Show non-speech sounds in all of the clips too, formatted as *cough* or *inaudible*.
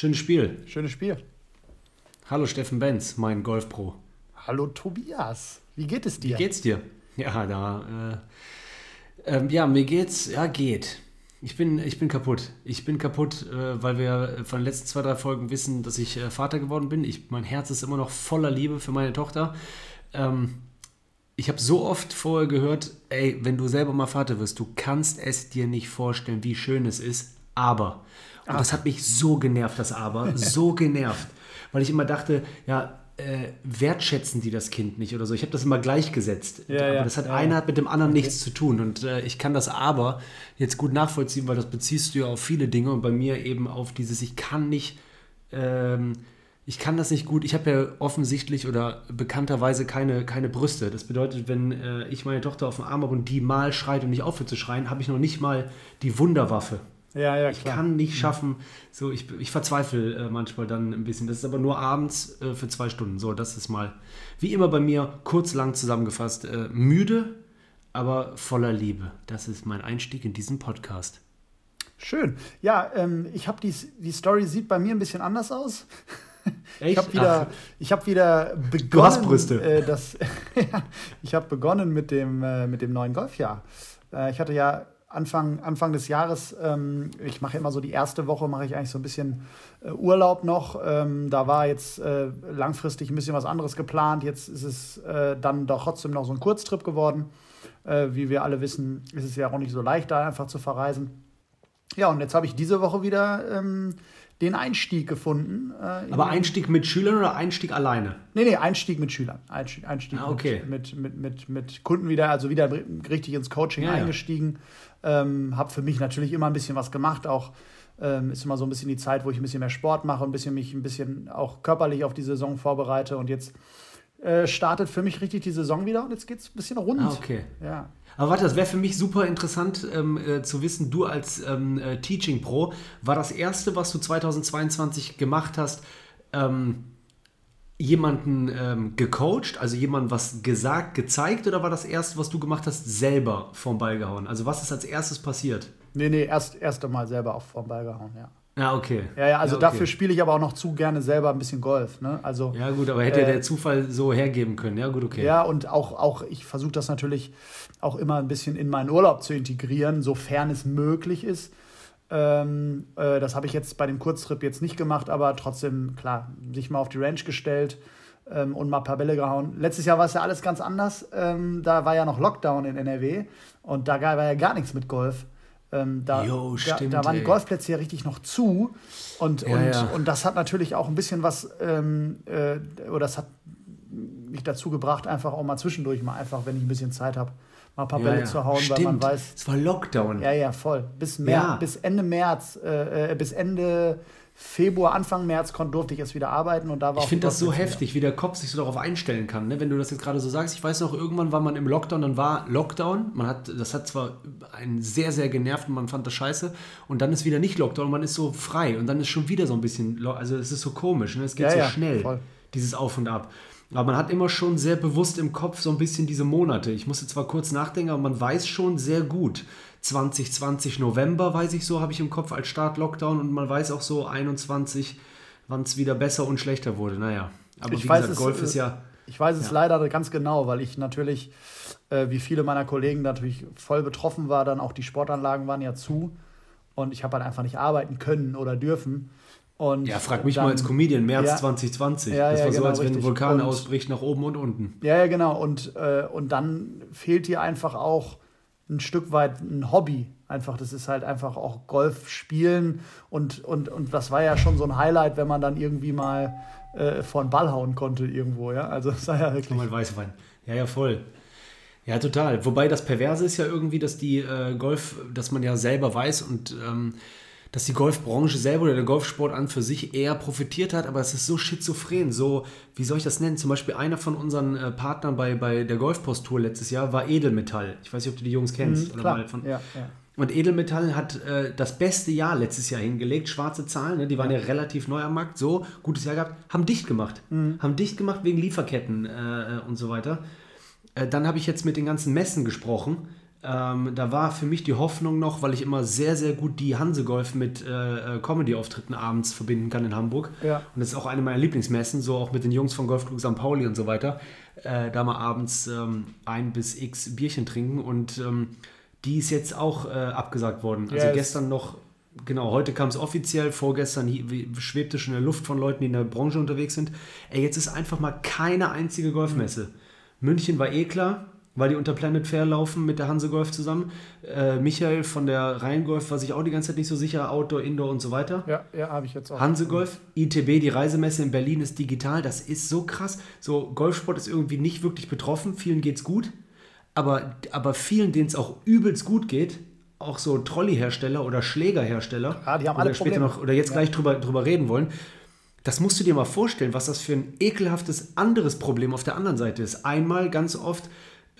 Schönes Spiel. Schönes Spiel. Hallo Steffen Benz, mein Golfpro. Hallo Tobias. Wie geht es dir? Wie geht's dir? Ja, da. Äh, ähm, ja, mir geht's. Ja, geht. Ich bin, ich bin kaputt. Ich bin kaputt, äh, weil wir von den letzten zwei, drei Folgen wissen, dass ich äh, Vater geworden bin. Ich, mein Herz ist immer noch voller Liebe für meine Tochter. Ähm, ich habe so oft vorher gehört, ey, wenn du selber mal Vater wirst, du kannst es dir nicht vorstellen, wie schön es ist, aber. Und das hat mich so genervt, das aber, *laughs* so genervt. Weil ich immer dachte, ja, äh, wertschätzen die das Kind nicht oder so. Ich habe das immer gleichgesetzt. Ja, aber ja, das hat ja, einer hat mit dem anderen nichts zu tun. Und äh, ich kann das aber jetzt gut nachvollziehen, weil das beziehst du ja auf viele Dinge und bei mir eben auf dieses, ich kann nicht, ähm, ich kann das nicht gut. Ich habe ja offensichtlich oder bekannterweise keine, keine Brüste. Das bedeutet, wenn äh, ich meine Tochter auf dem Arm habe und die mal schreit und nicht aufhört zu schreien, habe ich noch nicht mal die Wunderwaffe. Ja, ja, Ich kann nicht schaffen, so ich, ich verzweifle äh, manchmal dann ein bisschen. Das ist aber nur abends äh, für zwei Stunden. So, das ist mal, wie immer bei mir, kurz lang zusammengefasst, äh, müde, aber voller Liebe. Das ist mein Einstieg in diesen Podcast. Schön. Ja, ähm, ich habe die, die Story sieht bei mir ein bisschen anders aus. *laughs* Echt? Ich habe wieder, Ach, ich habe wieder begonnen. hast Brüste. Äh, das, *laughs* ich habe begonnen mit dem, äh, mit dem neuen Golfjahr. Äh, ich hatte ja Anfang, Anfang des Jahres, ähm, ich mache immer so die erste Woche, mache ich eigentlich so ein bisschen äh, Urlaub noch. Ähm, da war jetzt äh, langfristig ein bisschen was anderes geplant. Jetzt ist es äh, dann doch trotzdem noch so ein Kurztrip geworden. Äh, wie wir alle wissen, ist es ja auch nicht so leicht, da einfach zu verreisen. Ja, und jetzt habe ich diese Woche wieder ähm, den Einstieg gefunden. äh, aber Einstieg mit Schülern oder Einstieg alleine? Nee, nee, Einstieg mit Schülern. Einstieg, Einstieg Ah, okay. mit, mit, mit, mit, Kunden wieder, also wieder richtig ins Coaching Ja, ja. Ähm, habe für mich natürlich immer ein bisschen was gemacht. Auch ähm, ist immer so ein bisschen die Zeit, wo ich ein bisschen mehr Sport mache, ein bisschen mich ein bisschen auch körperlich auf die Saison vorbereite. Und jetzt äh, startet für mich richtig die Saison wieder und jetzt geht es ein bisschen rund. Ah, okay. Ja. Aber warte, das wäre für mich super interessant ähm, äh, zu wissen, du als ähm, äh, Teaching Pro, war das erste, was du 2022 gemacht hast, ähm, jemanden ähm, gecoacht, also jemandem was gesagt, gezeigt oder war das erste, was du gemacht hast, selber vom Ball gehauen? Also was ist als erstes passiert? Nee, nee, erst, erst einmal selber auf vom Ball gehauen, ja. Ja, okay. Ja, ja, also okay. dafür spiele ich aber auch noch zu gerne selber ein bisschen Golf. Ne? Also, Ja gut, aber hätte Äh, der Zufall so hergeben können. Ja gut, okay. Ja, und auch, auch ich versuche das natürlich auch immer ein bisschen in meinen Urlaub zu integrieren, sofern es möglich ist. Ähm, äh, das habe ich jetzt bei dem Kurztrip jetzt nicht gemacht, aber trotzdem, klar, sich mal auf die Range gestellt ähm, und mal ein paar Bälle gehauen. Letztes Jahr war es ja alles ganz anders. Ähm, da war ja noch Lockdown in NRW und da war ja gar nichts mit Golf. Ähm, da, Jo, da, stimmt, da waren die. Golfplätze ja richtig noch zu. Und, Ja, und, ja. und das hat natürlich auch ein bisschen was, ähm, äh, oder das hat mich dazu gebracht, einfach auch mal zwischendurch mal einfach, wenn ich ein bisschen Zeit habe, mal ein paar Ja, Bälle ja. zu hauen, Stimmt. weil man weiß, Es war Lockdown. ja, ja, voll. Bis, März, Ja. bis Ende März, äh, äh, bis Ende Februar, Anfang März kon, durfte ich erst wieder arbeiten und da war Ich finde das so heftig, wie der Kopf sich so darauf einstellen kann. Ne? Wenn du das jetzt gerade so sagst, ich weiß noch, irgendwann war man im Lockdown, dann war Lockdown. Man hat, das hat zwar einen sehr, sehr genervt und man fand das scheiße. Und dann ist wieder nicht Lockdown und man ist so frei. Und dann ist schon wieder so ein bisschen, also es ist so komisch, ne? es geht Ja, so ja, schnell, voll. dieses Auf und Ab. Aber man hat immer schon sehr bewusst im Kopf so ein bisschen diese Monate. Ich musste zwar kurz nachdenken, aber man weiß schon sehr gut. 2020 November, weiß ich so, habe ich im Kopf als Start Lockdown und man weiß auch so 21, wann es wieder besser und schlechter wurde. Naja, aber Ich wie weiß gesagt, es, Golf äh, ist ja. Ich weiß es leider ganz genau, weil ich natürlich, äh, wie viele meiner Kollegen natürlich voll betroffen war, dann auch die Sportanlagen waren ja zu und ich habe halt einfach nicht arbeiten können oder dürfen. Und Ja, frag mich dann- mal als Comedian, März Ja. 2020. Ja, das ja, war so, genau, als wenn ein richtig. Vulkan Und- ausbricht nach oben und unten. Ja, ja, genau. Und, äh, und dann fehlt dir einfach auch ein Stück weit ein Hobby. Einfach, das ist halt einfach auch Golf spielen und, und, und das war ja schon so ein Highlight, wenn man dann irgendwie mal äh, vor den Ball hauen konnte irgendwo, ja. Also das war ja wirklich. Nochmal Weißwein. Ja, ja, voll. Ja, total. Wobei das Perverse ist ja irgendwie, dass die äh, Golf, dass man ja selber weiß und ähm, dass die Golfbranche selber oder der Golfsport an für sich eher profitiert hat, aber es ist so schizophren, so, wie soll ich das nennen? Zum Beispiel einer von unseren äh, Partnern bei, bei der Golfpost-Tour letztes Jahr war Edelmetall. Ich weiß nicht, ob du die Jungs kennst. Mhm, oder klar. mal von, Ja, ja. Und Edelmetall hat äh, das beste Jahr letztes Jahr hingelegt, schwarze Zahlen, ne? die waren ja. relativ neu am Markt, so gutes Jahr gehabt, haben dicht gemacht. Haben dicht gemacht wegen Lieferketten äh, und so weiter. Äh, dann habe ich jetzt mit den ganzen Messen gesprochen. Ähm, da war für mich die Hoffnung noch, weil ich immer sehr, sehr gut die Hansegolf mit äh, äh, Comedy-Auftritten abends verbinden kann in Hamburg. Ja. Und das ist auch eine meiner Lieblingsmessen, so auch mit den Jungs von Golfclub St. Pauli und so weiter. Äh, da mal abends ähm, ein bis x Bierchen trinken. Und ähm, die ist jetzt auch äh, abgesagt worden. Also Ja, es- gestern noch, genau, heute kam es offiziell, vorgestern hi- wie- schwebte schon in der Luft von Leuten, die in der Branche unterwegs sind. Ey, jetzt ist einfach mal keine einzige Golfmesse. München war eh klar, weil die unter Planet Fair laufen mit der Hanse Golf zusammen. Äh, Michael von der Rheingolf war sich auch die ganze Zeit nicht so sicher, Outdoor, Indoor und so weiter. Ja, ja, habe ich jetzt auch. Hanse Golf, ITB, die Reisemesse in Berlin ist digital, das ist so krass. So, Golfsport ist irgendwie nicht wirklich betroffen, vielen geht's gut, aber, aber vielen, denen es auch übelst gut geht, auch so Trolley-Hersteller oder Schlägerhersteller, Ja, die haben alle später Probleme. noch oder jetzt Ja. gleich drüber, drüber reden wollen. Das musst du dir mal vorstellen, was das für ein ekelhaftes anderes Problem auf der anderen Seite ist. Einmal ganz oft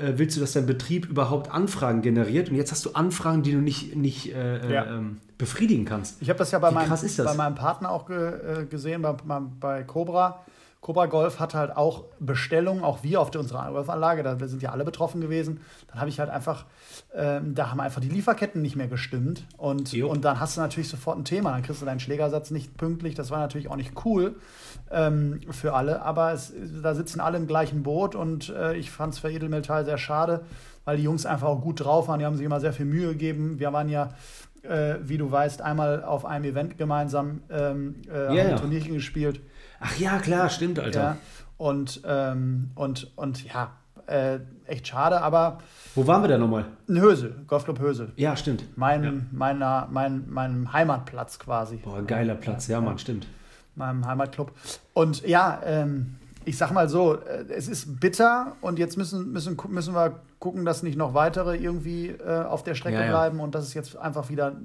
äh, willst du, dass dein Betrieb überhaupt Anfragen generiert und jetzt hast du Anfragen, die du nicht, nicht äh, Ja. äh, ähm, befriedigen kannst. Ich habe das ja bei Wie meinem, bei meinem Partner auch ge, äh, gesehen, bei, bei Cobra. Cobra Golf hat halt auch Bestellungen, auch wir auf der, unserer Golfanlage, da sind ja alle betroffen gewesen. Dann habe ich halt einfach, ähm, da haben einfach die Lieferketten nicht mehr gestimmt. Und, Jo. und dann hast du natürlich sofort ein Thema. Dann kriegst du deinen Schlägersatz nicht pünktlich. Das war natürlich auch nicht cool ähm, für alle. Aber es, da sitzen alle im gleichen Boot und äh, ich fand es für Edelmetall sehr schade, weil die Jungs einfach auch gut drauf waren. Die haben sich immer sehr viel Mühe gegeben. Wir waren ja äh, wie du weißt, einmal auf einem Event gemeinsam ähm, äh, Ja, ein. Turnierchen gespielt. Ach ja, klar, stimmt, Alter. Ja. Und, ähm, und, und ja, äh, echt schade, aber Wo waren wir da nochmal? in Hösel, Golfclub Hösel. Ja, stimmt. Mein, Ja. meiner, mein, mein Heimatplatz quasi. Boah, geiler Platz, ja, Mann, stimmt. meinem Heimatclub. Und ja, ähm, ich sag mal so, äh, es ist bitter und jetzt müssen, müssen, müssen wir gucken, dass nicht noch weitere irgendwie äh, auf der Strecke Ja, ja. bleiben und dass es jetzt einfach wieder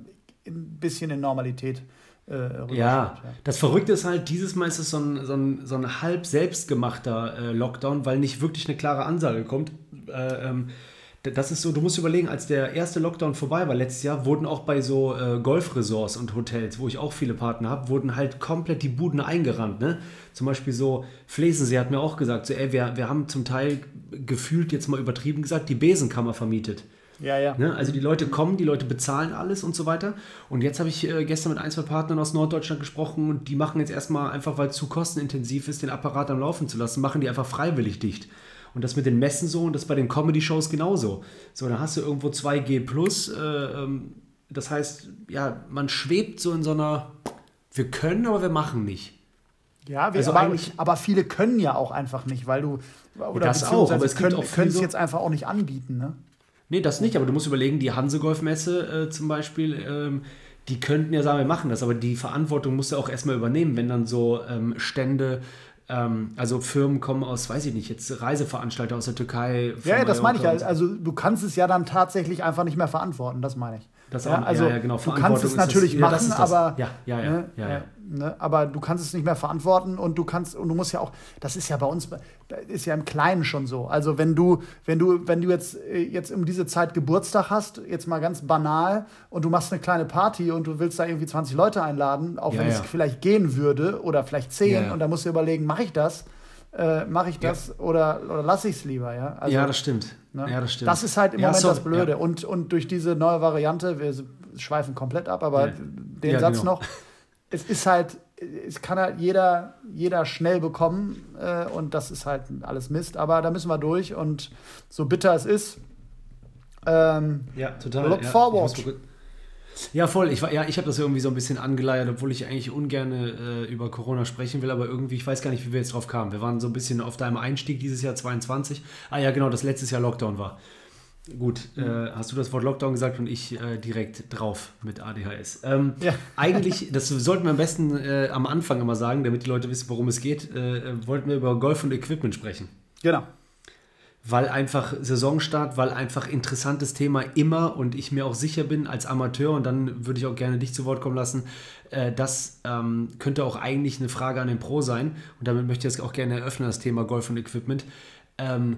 ein bisschen in Normalität äh, rüberschwimmt, Ja, das Verrückte ist halt, dieses Mal ist es so ein, so ein, so ein halb selbstgemachter äh, Lockdown, weil nicht wirklich eine klare Ansage kommt. Äh, ähm, das ist so, du musst überlegen, als der erste Lockdown vorbei war letztes Jahr, wurden auch bei so äh, Golfresorts und Hotels, wo ich auch viele Partner habe, wurden halt komplett die Buden eingerannt. Ne? Zum Beispiel so, Flesensee hat mir auch gesagt, so, ey, wir, wir haben zum Teil gefühlt, jetzt mal übertrieben gesagt, die Besenkammer vermietet. Ja, ja. Ne? Also die Leute kommen, die Leute bezahlen alles und so weiter. Und jetzt habe ich äh, gestern mit ein, zwei Partnern aus Norddeutschland gesprochen und die machen jetzt erstmal einfach, weil es zu kostenintensiv ist, den Apparat am Laufen zu lassen, machen die einfach freiwillig dicht. Und das mit den Messen so und das bei den Comedy-Shows genauso. So, dann hast du irgendwo 2G plus. Äh, ähm, das heißt, ja, man schwebt so in so einer, wir können, aber wir machen nicht. Ja, wir, Also aber, eigentlich- aber viele können ja auch einfach nicht, weil du oder das auch, aber es können auch können es so- jetzt einfach auch nicht anbieten, ne? Nee, das nicht, aber du musst überlegen, die Hanse-Golf-Messe äh, zum Beispiel, ähm, die könnten ja sagen, wir machen das, aber die Verantwortung musst du auch erstmal übernehmen, wenn dann so ähm, Stände, ähm, also Firmen kommen aus, weiß ich nicht, jetzt Reiseveranstalter aus der Türkei. Ja, ja, das meine ich ja. so. Also du kannst es ja dann tatsächlich einfach nicht mehr verantworten, das meine ich. Das ja, auch- also ja, ja, genau, du kannst es das- natürlich ja, machen, das das. aber Ja, ja, ja, ne, ja, ja. ne, aber du kannst es nicht mehr verantworten und du kannst und du musst ja auch, das ist ja bei uns, das ist ja im Kleinen schon so. Also wenn du, wenn du, wenn du jetzt äh, jetzt um diese Zeit Geburtstag hast, jetzt mal ganz banal und du machst eine kleine Party und du willst da irgendwie 20 Leute einladen, auch wenn es vielleicht gehen würde oder vielleicht 10 Ja, ja. und da musst du überlegen, mache ich das? Äh, mache ich das oder, oder lasse ich es lieber, ja? Also, ja, das stimmt. Ne? Ja, das stimmt. Das ist halt im Ja, Moment so- das Blöde. Ja. Und, und durch diese neue Variante, wir schweifen komplett ab, aber Ja. den Ja, Satz genau. noch, es ist halt, es kann halt jeder, jeder schnell bekommen äh, und das ist halt alles Mist, aber da müssen wir durch und so bitter es ist, ähm, Ja, total. Look ja. forward. Ich muss mal kurz- Ja, voll. Ich, war- ja, ich habe das irgendwie so ein bisschen angeleiert, obwohl ich eigentlich ungern äh, über Corona sprechen will, aber irgendwie, ich weiß gar nicht, wie wir jetzt drauf kamen. Wir waren so ein bisschen auf deinem Einstieg dieses Jahr 22. Ah ja, genau, das letztes Jahr Lockdown war. Gut, äh, hast du das Wort Lockdown gesagt und ich äh, direkt drauf mit ADHS. Ähm, Ja. *laughs* Eigentlich, das sollten wir am besten äh, am Anfang immer sagen, damit die Leute wissen, worum es geht, äh, äh, wollten wir über Golf und Equipment sprechen genau. Weil einfach Saisonstart, weil einfach interessantes Thema immer und ich mir auch sicher bin als Amateur und dann würde ich auch gerne dich zu Wort kommen lassen, äh, das ähm, könnte auch eigentlich eine Frage an den Pro sein und damit möchte ich jetzt auch gerne eröffnen, das Thema Golf und Equipment. Ähm,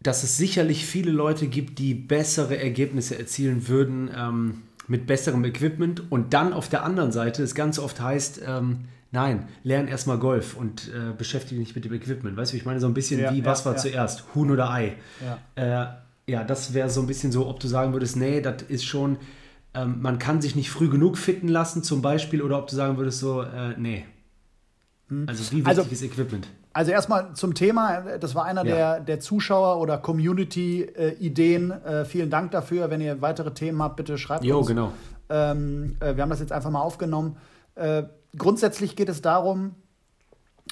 dass es sicherlich viele Leute gibt, die bessere Ergebnisse erzielen würden ähm, mit besserem Equipment und dann auf der anderen Seite es ganz oft heißt, ähm, nein, lern erstmal Golf und äh, beschäftige dich mit dem Equipment. Weißt du, ich meine, so ein bisschen Ja, wie, was ja, war ja. zuerst, Huhn oder Ei? Ja. Äh, Ja, das wäre so ein bisschen so, ob du sagen würdest, nee, das ist schon, ähm, man kann sich nicht früh genug fitten lassen zum Beispiel, oder ob du sagen würdest so, äh, nee. Hm. Also wie wichtig also, ist Equipment? Also erstmal zum Thema, das war einer ja. der, der Zuschauer- oder Community-Ideen. Äh, vielen Dank dafür. Wenn ihr weitere Themen habt, bitte schreibt jo, uns. genau. Ähm, äh, wir haben das jetzt einfach mal aufgenommen. Grundsätzlich geht es darum,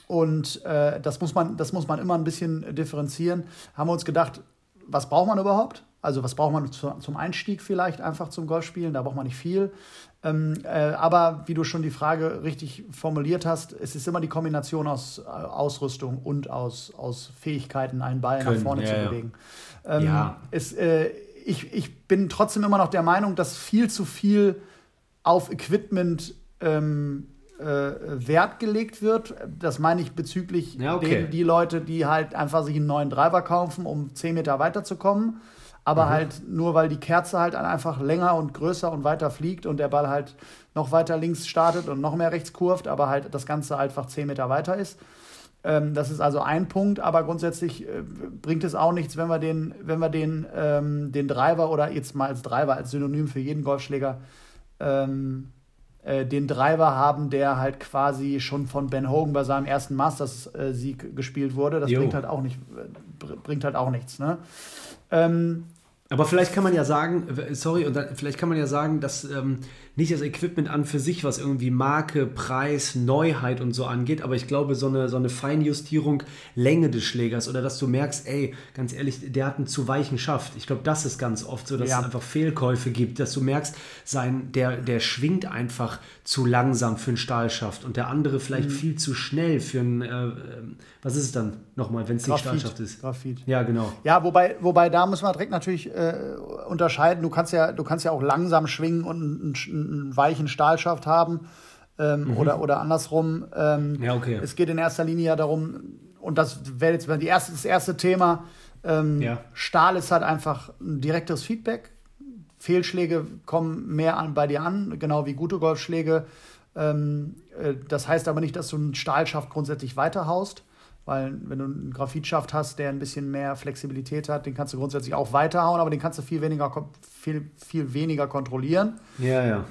und äh, das, muss man, das muss man immer ein bisschen differenzieren, haben wir uns gedacht, was braucht man überhaupt? Also was braucht man zu, zum Einstieg vielleicht einfach zum Golfspielen? Da braucht man nicht viel. Ähm, äh, aber wie du schon die Frage richtig formuliert hast, es ist immer die Kombination aus äh, Ausrüstung und aus, aus Fähigkeiten, einen Ball Können, nach vorne ja, zu bewegen. Ähm, ja. Es, äh, ich, ich bin trotzdem immer noch der Meinung, dass viel zu viel auf Equipment ähm, äh, Wert gelegt wird. Das meine ich bezüglich ja, okay. denen, die Leute, die halt einfach sich einen neuen Driver kaufen, um 10 Meter weiterzukommen. Aber mhm. halt nur, weil die Kerze halt einfach länger und größer und weiter fliegt und der Ball halt noch weiter links startet und noch mehr rechts kurft, aber halt das Ganze einfach 10 Meter weiter ist. Ähm, das ist also ein Punkt, aber grundsätzlich äh, bringt es auch nichts, wenn wir den, wenn wir den, ähm, den Driver oder jetzt mal als Driver, als Synonym für jeden Golfschläger ähm, äh, den Driver haben, der halt quasi schon von Ben Hogan bei seinem ersten Masters-Sieg äh, gespielt wurde. Das bringt halt auch nicht, bringt halt auch nichts. Ne? Ähm, aber vielleicht kann man ja sagen, sorry, und dann, vielleicht kann man ja sagen, dass ähm, nicht das Equipment an für sich, was irgendwie Marke, Preis, Neuheit und so angeht, aber ich glaube, so eine, so eine Feinjustierung Länge des Schlägers oder dass du merkst, ey, ganz ehrlich, der hat einen zu weichen Schaft. Ich glaube, das ist ganz oft so, dass ja. es einfach Fehlkäufe gibt, dass du merkst, sein, der, der schwingt einfach zu langsam für einen Stahlschaft und der andere vielleicht mhm. viel zu schnell für einen, äh, was ist es dann nochmal, wenn es nicht Stahlschaft ist? Graphit. Ja, genau. Ja, wobei, wobei da muss man direkt natürlich äh, unterscheiden. Du kannst ja, du kannst ja auch langsam schwingen und einen, einen weichen Stahlschaft haben ähm, mhm. oder, oder andersrum. Ähm, ja, okay. Es geht in erster Linie ja darum, und das wäre jetzt die erste, das erste Thema, ähm, ja. Stahl ist halt einfach ein direktes Feedback. Fehlschläge kommen mehr an, bei dir an, genau wie gute Golfschläge. Ähm, äh, das heißt aber nicht, dass du einen Stahlschaft grundsätzlich weiterhaust, weil wenn du einen Graphitschaft hast, der ein bisschen mehr Flexibilität hat, den kannst du grundsätzlich auch weiterhauen, aber den kannst du viel weniger, viel, viel weniger kontrollieren. Ja, ja.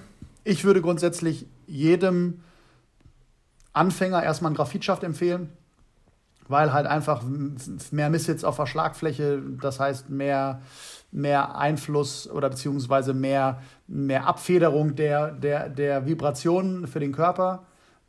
Ich würde grundsätzlich jedem Anfänger erstmal einen Graphitschaft empfehlen, weil halt einfach mehr Misshits auf der Schlagfläche, das heißt mehr, mehr Einfluss oder beziehungsweise mehr, mehr Abfederung der, der, der Vibrationen für den Körper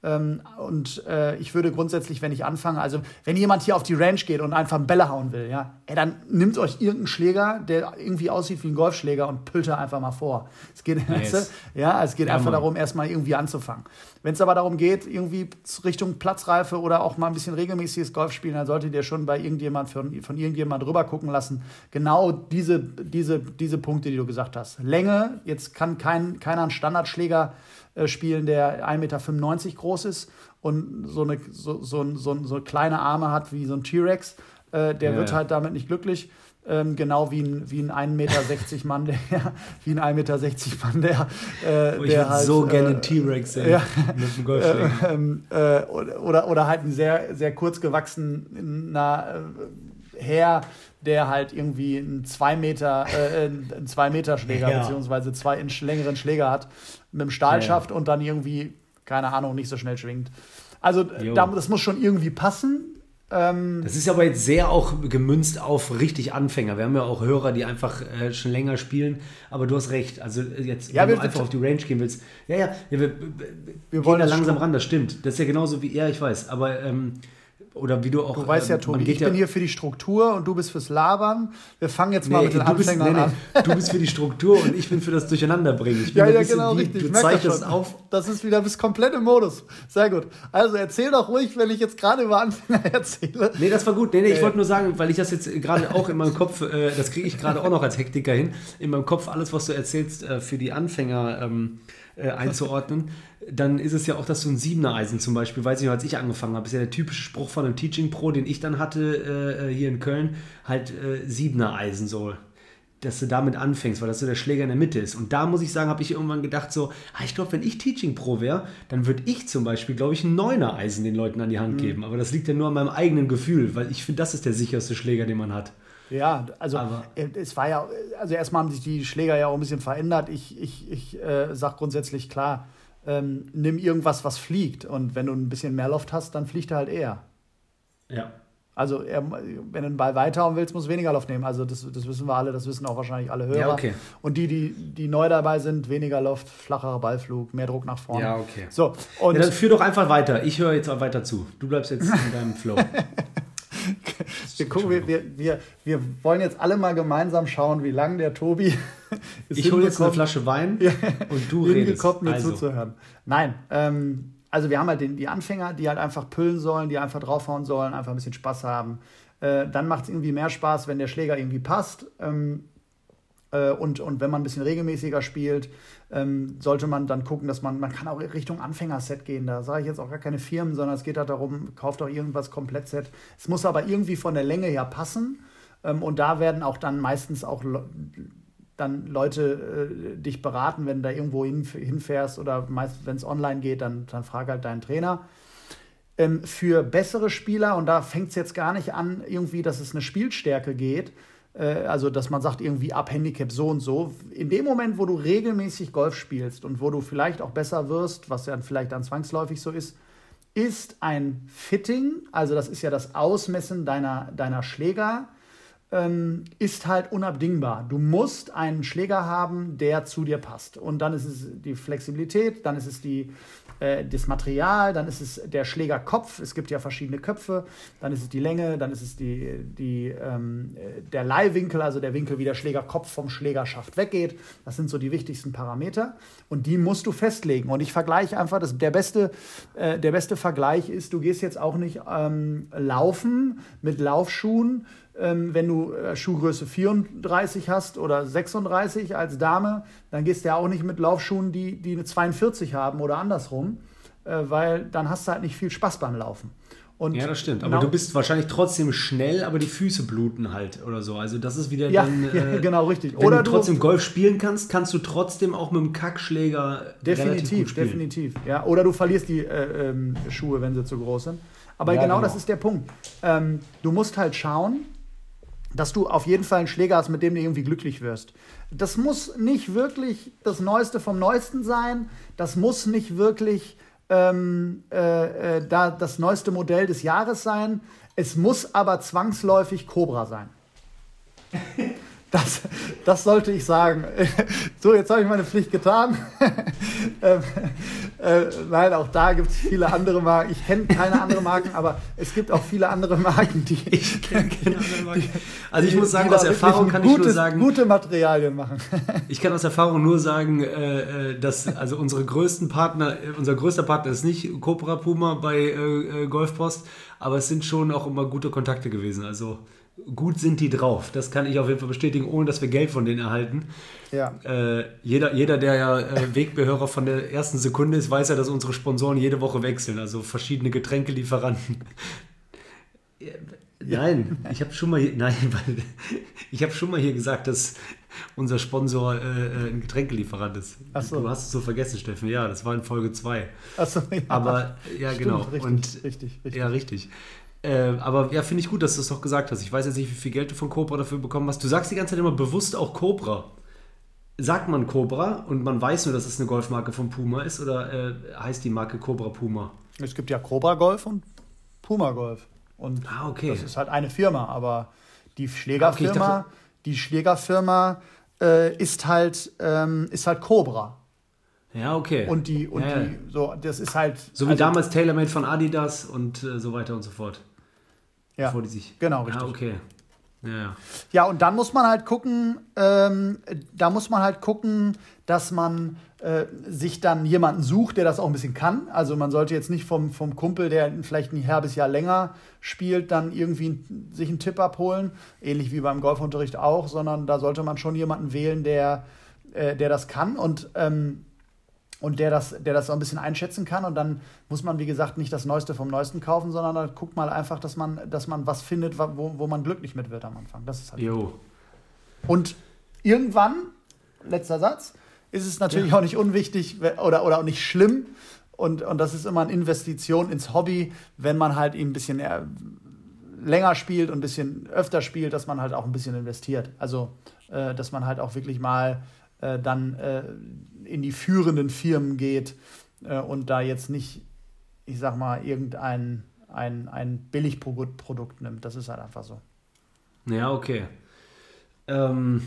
ähm, und äh, ich würde grundsätzlich, wenn ich anfange, also wenn jemand hier auf die Range geht und einfach Bälle hauen will, ja, ey, dann nimmt euch irgendeinen Schläger, der irgendwie aussieht wie ein Golfschläger und püllt er einfach mal vor. Es geht, nice. ja, es geht ja, einfach Mann. darum, erstmal irgendwie anzufangen. Wenn es aber darum geht, irgendwie Richtung Platzreife oder auch mal ein bisschen regelmäßiges Golf spielen, dann solltet ihr schon bei irgendjemand von, von irgendjemand drüber gucken lassen. Genau diese, diese, diese Punkte, die du gesagt hast. Länge, jetzt kann kein, keiner einen Standardschläger äh, spielen, der 1,95 Meter groß ist und so eine so, so, so, so kleine Arme hat wie so ein T-Rex. Äh, der ja, wird halt damit nicht glücklich. Ähm, genau wie ein, wie ein 1,60 Meter Mann, der, *laughs* wie ein 1,60 Meter Mann, der. Äh, oh, ich der halt, so äh, gerne T-Rex sehen ja, mit dem Golfschläger. Äh, *laughs* ähm, äh, oder, oder halt ein sehr, sehr kurz gewachsener äh, Herr, der halt irgendwie einen 2 Meter, äh, einen 2 Meter Schläger ja. beziehungsweise 2 Inch längeren Schläger hat mit dem Stahlschaft ja. und dann irgendwie, keine Ahnung, nicht so schnell schwingt. Also da, das muss schon irgendwie passen. Ähm, das ist aber jetzt sehr auch gemünzt auf richtig Anfänger. Wir haben ja auch Hörer, die einfach äh, schon länger spielen. Aber du hast recht. Also äh, jetzt, ja, wenn du einfach auf die Range gehen willst. Ja, ja, ja wir, wir, wollen da langsam ran, das stimmt. Das ist ja genauso wie, ja, ich weiß. Aber ähm, oder wie du auch. Du weißt ja, ähm, Tobi, ich ja bin hier für die Struktur und du bist fürs Labern. Wir fangen jetzt mal nee, mit den Anfängern nee, nee. an. Du bist für die Struktur und ich bin für das Durcheinanderbringen. Ich bin ja, ja, genau, richtig. Du zeigst das auf. Das ist wieder bis komplett im Modus. Sehr gut. Also erzähl doch ruhig, wenn ich jetzt gerade über Anfänger *laughs* erzähle. Nee, das war gut. Nee, nee, ich äh. wollte nur sagen, weil ich das jetzt gerade auch in meinem Kopf, äh, das kriege ich gerade auch noch als Hektiker hin, in meinem Kopf alles, was du erzählst, äh, für die Anfänger. Ähm, äh, einzuordnen, dann ist es ja auch, dass du ein Siebener Eisen zum Beispiel, weiß ich noch, als ich angefangen habe, ist ja der typische Spruch von einem Teaching Pro, den ich dann hatte äh, hier in Köln, halt äh, Siebener Eisen so dass du damit anfängst, weil das so der Schläger in der Mitte ist. Und da muss ich sagen, habe ich irgendwann gedacht, so, ah, ich glaube, wenn ich Teaching Pro wäre, dann würde ich zum Beispiel, glaube ich, ein Neuner Eisen den Leuten an die Hand mhm. geben. Aber das liegt ja nur an meinem eigenen Gefühl, weil ich finde, das ist der sicherste Schläger, den man hat. Ja, also Aber äh, es war ja, also erstmal haben sich die Schläger ja auch ein bisschen verändert. Ich, ich, ich äh, sag grundsätzlich klar, ähm, nimm irgendwas, was fliegt. Und wenn du ein bisschen mehr Loft hast, dann fliegt er halt eher. Ja. Also, er, wenn du einen Ball weiterhauen willst, musst du weniger Loft nehmen. Also, das, das wissen wir alle, das wissen auch wahrscheinlich alle Hörer. Ja, okay. Und die, die, die neu dabei sind, weniger Loft, flacherer Ballflug, mehr Druck nach vorne. Ja, okay. So, und ja, dann führ doch einfach weiter. Ich höre jetzt auch weiter zu. Du bleibst jetzt in deinem Flow. *laughs* wir, gucken, wir, wir, wir, wir wollen jetzt alle mal gemeinsam schauen, wie lange der Tobi. *laughs* ich hole jetzt eine Flasche Wein und du redest. mir also. zuzuhören. Nein, ähm, also wir haben halt den, die Anfänger, die halt einfach püllen sollen, die einfach draufhauen sollen, einfach ein bisschen Spaß haben. Äh, dann macht es irgendwie mehr Spaß, wenn der Schläger irgendwie passt. Ähm, äh, und, und wenn man ein bisschen regelmäßiger spielt, ähm, sollte man dann gucken, dass man, man kann auch Richtung Anfängerset gehen. Da sage ich jetzt auch gar keine Firmen, sondern es geht halt darum, kauft auch irgendwas Komplettset. Es muss aber irgendwie von der Länge her passen. Ähm, und da werden auch dann meistens auch dann Leute äh, dich beraten, wenn du da irgendwo hin, hinfährst oder meist, wenn es online geht, dann, dann frag halt deinen Trainer. Ähm, für bessere Spieler, und da fängt es jetzt gar nicht an, irgendwie, dass es eine Spielstärke geht, äh, also dass man sagt, irgendwie ab Handicap so und so. In dem Moment, wo du regelmäßig Golf spielst und wo du vielleicht auch besser wirst, was ja vielleicht dann zwangsläufig so ist, ist ein Fitting, also das ist ja das Ausmessen deiner, deiner Schläger, ähm, ist halt unabdingbar. Du musst einen Schläger haben, der zu dir passt. Und dann ist es die Flexibilität, dann ist es die, äh, das Material, dann ist es der Schlägerkopf. Es gibt ja verschiedene Köpfe. Dann ist es die Länge, dann ist es die, die, ähm, der Leihwinkel, also der Winkel, wie der Schlägerkopf vom Schlägerschaft weggeht. Das sind so die wichtigsten Parameter. Und die musst du festlegen. Und ich vergleiche einfach, das, der, beste, äh, der beste Vergleich ist, du gehst jetzt auch nicht ähm, laufen mit Laufschuhen ähm, wenn du äh, Schuhgröße 34 hast oder 36 als Dame, dann gehst du ja auch nicht mit Laufschuhen, die, die eine 42 haben oder andersrum, äh, weil dann hast du halt nicht viel Spaß beim Laufen. Und ja, das stimmt. Aber genau, du bist wahrscheinlich trotzdem schnell, aber die Füße bluten halt oder so. Also das ist wieder ja, dann. *laughs* Äh, genau, richtig. Wenn oder du trotzdem du, Golf spielen kannst, kannst du trotzdem auch mit dem Kackschläger. Definitiv, definitiv. Ja, oder du verlierst die äh, ähm, Schuhe, wenn sie zu groß sind. Aber ja, genau, genau, das ist der Punkt. Ähm, du musst halt schauen, dass du auf jeden Fall einen Schläger hast, mit dem du irgendwie glücklich wirst. Das muss nicht wirklich das Neueste vom Neuesten sein. Das muss nicht wirklich ähm, äh, äh, da das neueste Modell des Jahres sein. Es muss aber zwangsläufig Cobra sein. *laughs* Das, das sollte ich sagen. *laughs* So, jetzt habe ich meine Pflicht getan. *laughs* äh, nein, auch da gibt es viele andere Marken. Ich kenne keine anderen Marken, aber es gibt auch viele andere Marken, die. *laughs* Ich kenne keine anderen Marken. Also, ich muss sagen, aus Erfahrung kann gutes, ich nur sagen. Gute Materialien machen. *laughs* ich kann aus Erfahrung nur sagen, äh, äh, dass also unsere größten Partner, unser größter Partner ist nicht Cobra Puma bei äh, Golfpost, aber es sind schon auch immer gute Kontakte gewesen. Also gut sind die drauf. Das kann ich auf jeden Fall bestätigen, ohne dass wir Geld von denen erhalten. Ja. Äh, jeder, jeder, der ja äh, Wegbehörer von der ersten Sekunde ist, weiß ja, dass unsere Sponsoren jede Woche wechseln. Also verschiedene Getränkelieferanten. Nein, ich habe schon mal hier, nein, weil ich habe schon mal hier gesagt, dass unser Sponsor äh, äh ein Getränkelieferant ist. Ach so. Du hast es so vergessen, Steffen. Ja, das war in Folge 2. Achso, ja. Aber ja, Stimmt, genau. Richtig, Und, richtig, richtig. Ja, richtig. Äh, aber ja, finde ich gut, dass du es doch gesagt hast. Ich weiß jetzt nicht, wie viel Geld du von Cobra dafür bekommen hast. Du sagst die ganze Zeit immer bewusst auch Cobra. Sagt man Cobra und man weiß nur, dass es eine Golfmarke von Puma ist oder äh, heißt die Marke Cobra Puma? Es gibt ja Cobra Golf und Puma Golf. Und ah, okay. das ist halt eine Firma, aber die Schlägerfirma, okay, dachte... die Schlägerfirma äh, ist halt ähm, ist halt Cobra. Ja, okay. Und die, und ja, die, so, das ist halt. So wie also, damals TaylorMade von Adidas und äh, so weiter und so fort. Ja, bevor die sich. Genau, richtig. Ja, okay. Ja, ja. und dann muss man halt gucken, ähm, da muss man halt gucken, dass man äh, sich dann jemanden sucht, der das auch ein bisschen kann. Also man sollte jetzt nicht vom, vom Kumpel, der vielleicht ein halbes Jahr länger spielt, dann irgendwie sich einen Tipp abholen, ähnlich wie beim Golfunterricht auch, sondern da sollte man schon jemanden wählen, der, äh, der das kann. Und ähm, und der das, der das so ein bisschen einschätzen kann. Und dann muss man, wie gesagt, nicht das Neueste vom Neuesten kaufen, sondern dann guckt mal einfach, dass man, dass man was findet, wo, wo man glücklich mit wird am Anfang. Das ist halt. Jo. Und irgendwann, letzter Satz, ist es natürlich ja. auch nicht unwichtig oder, oder auch nicht schlimm. Und, und das ist immer eine Investition ins Hobby, wenn man halt eben ein bisschen länger spielt und ein bisschen öfter spielt, dass man halt auch ein bisschen investiert. Also, äh, dass man halt auch wirklich mal äh, dann äh, in die führenden Firmen geht äh, und da jetzt nicht, ich sag mal, irgendein ein, ein Billigprodukt nimmt. Das ist halt einfach so. Ja, okay. Ähm,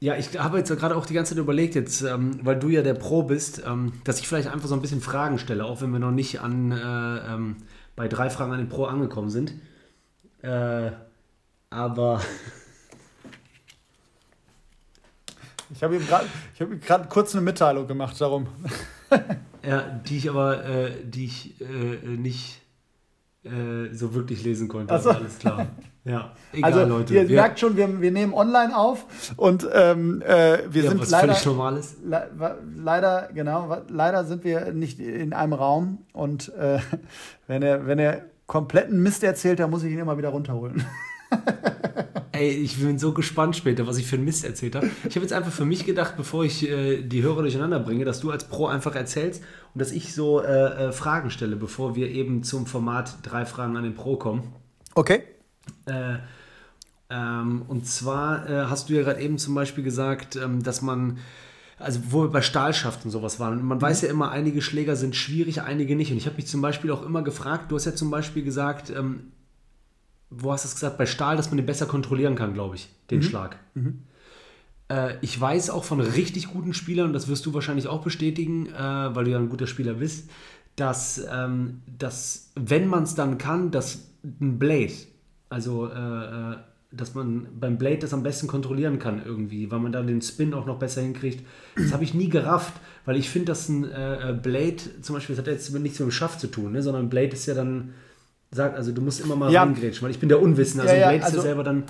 ja, ich habe jetzt gerade auch die ganze Zeit überlegt, jetzt, ähm, weil du ja der Pro bist, ähm, dass ich vielleicht einfach so ein bisschen Fragen stelle, auch wenn wir noch nicht an äh, ähm, bei drei Fragen an den Pro angekommen sind. Äh, aber. *laughs* Ich habe ihm gerade kurz eine Mitteilung gemacht darum. *laughs* ja, die ich aber äh, die ich äh, nicht äh, so wirklich lesen konnte. Also alles klar. Ja, egal, also, Leute. Ihr wir, merkt schon, wir, wir nehmen online auf und ähm, äh, wir ja, sind was leider. Völlig normales. Le leider, genau, leider sind wir nicht in einem Raum und äh, *laughs* wenn, er, wenn er kompletten Mist erzählt, dann muss ich ihn immer wieder runterholen. *laughs* Ey, ich bin so gespannt später, was ich für einen Mist erzählt habe. Ich habe jetzt einfach für mich gedacht, bevor ich äh, die Hörer durcheinander bringe, dass du als Pro einfach erzählst und dass ich so äh, äh, Fragen stelle, bevor wir eben zum Format drei Fragen an den Pro kommen. Okay. Äh, ähm, und zwar äh, hast du ja gerade eben zum Beispiel gesagt, ähm, dass man also wo wir bei Stahlschaft und sowas waren. Man mhm. weiß ja immer, einige Schläger sind schwierig, einige nicht. Und ich habe mich zum Beispiel auch immer gefragt, du hast ja zum Beispiel gesagt, ähm, wo hast du es gesagt, bei Stahl, dass man den besser kontrollieren kann, glaube ich, den mhm. Schlag. Mhm. Äh, ich weiß auch von richtig guten Spielern, und das wirst du wahrscheinlich auch bestätigen, äh, weil du ja ein guter Spieler bist, dass, ähm, dass wenn man es dann kann, dass ein Blade, also äh, äh, dass man beim Blade das am besten kontrollieren kann irgendwie, weil man dann den Spin auch noch besser hinkriegt. Das habe ich nie gerafft, weil ich finde, dass ein äh, äh, Blade, zum Beispiel, das hat jetzt nichts mit dem Schaft zu tun, ne, sondern ein Blade ist ja dann sagt, also du musst immer mal ja. reingrätschen, weil ich bin der Unwissende, also ja, ja, also, selber dann.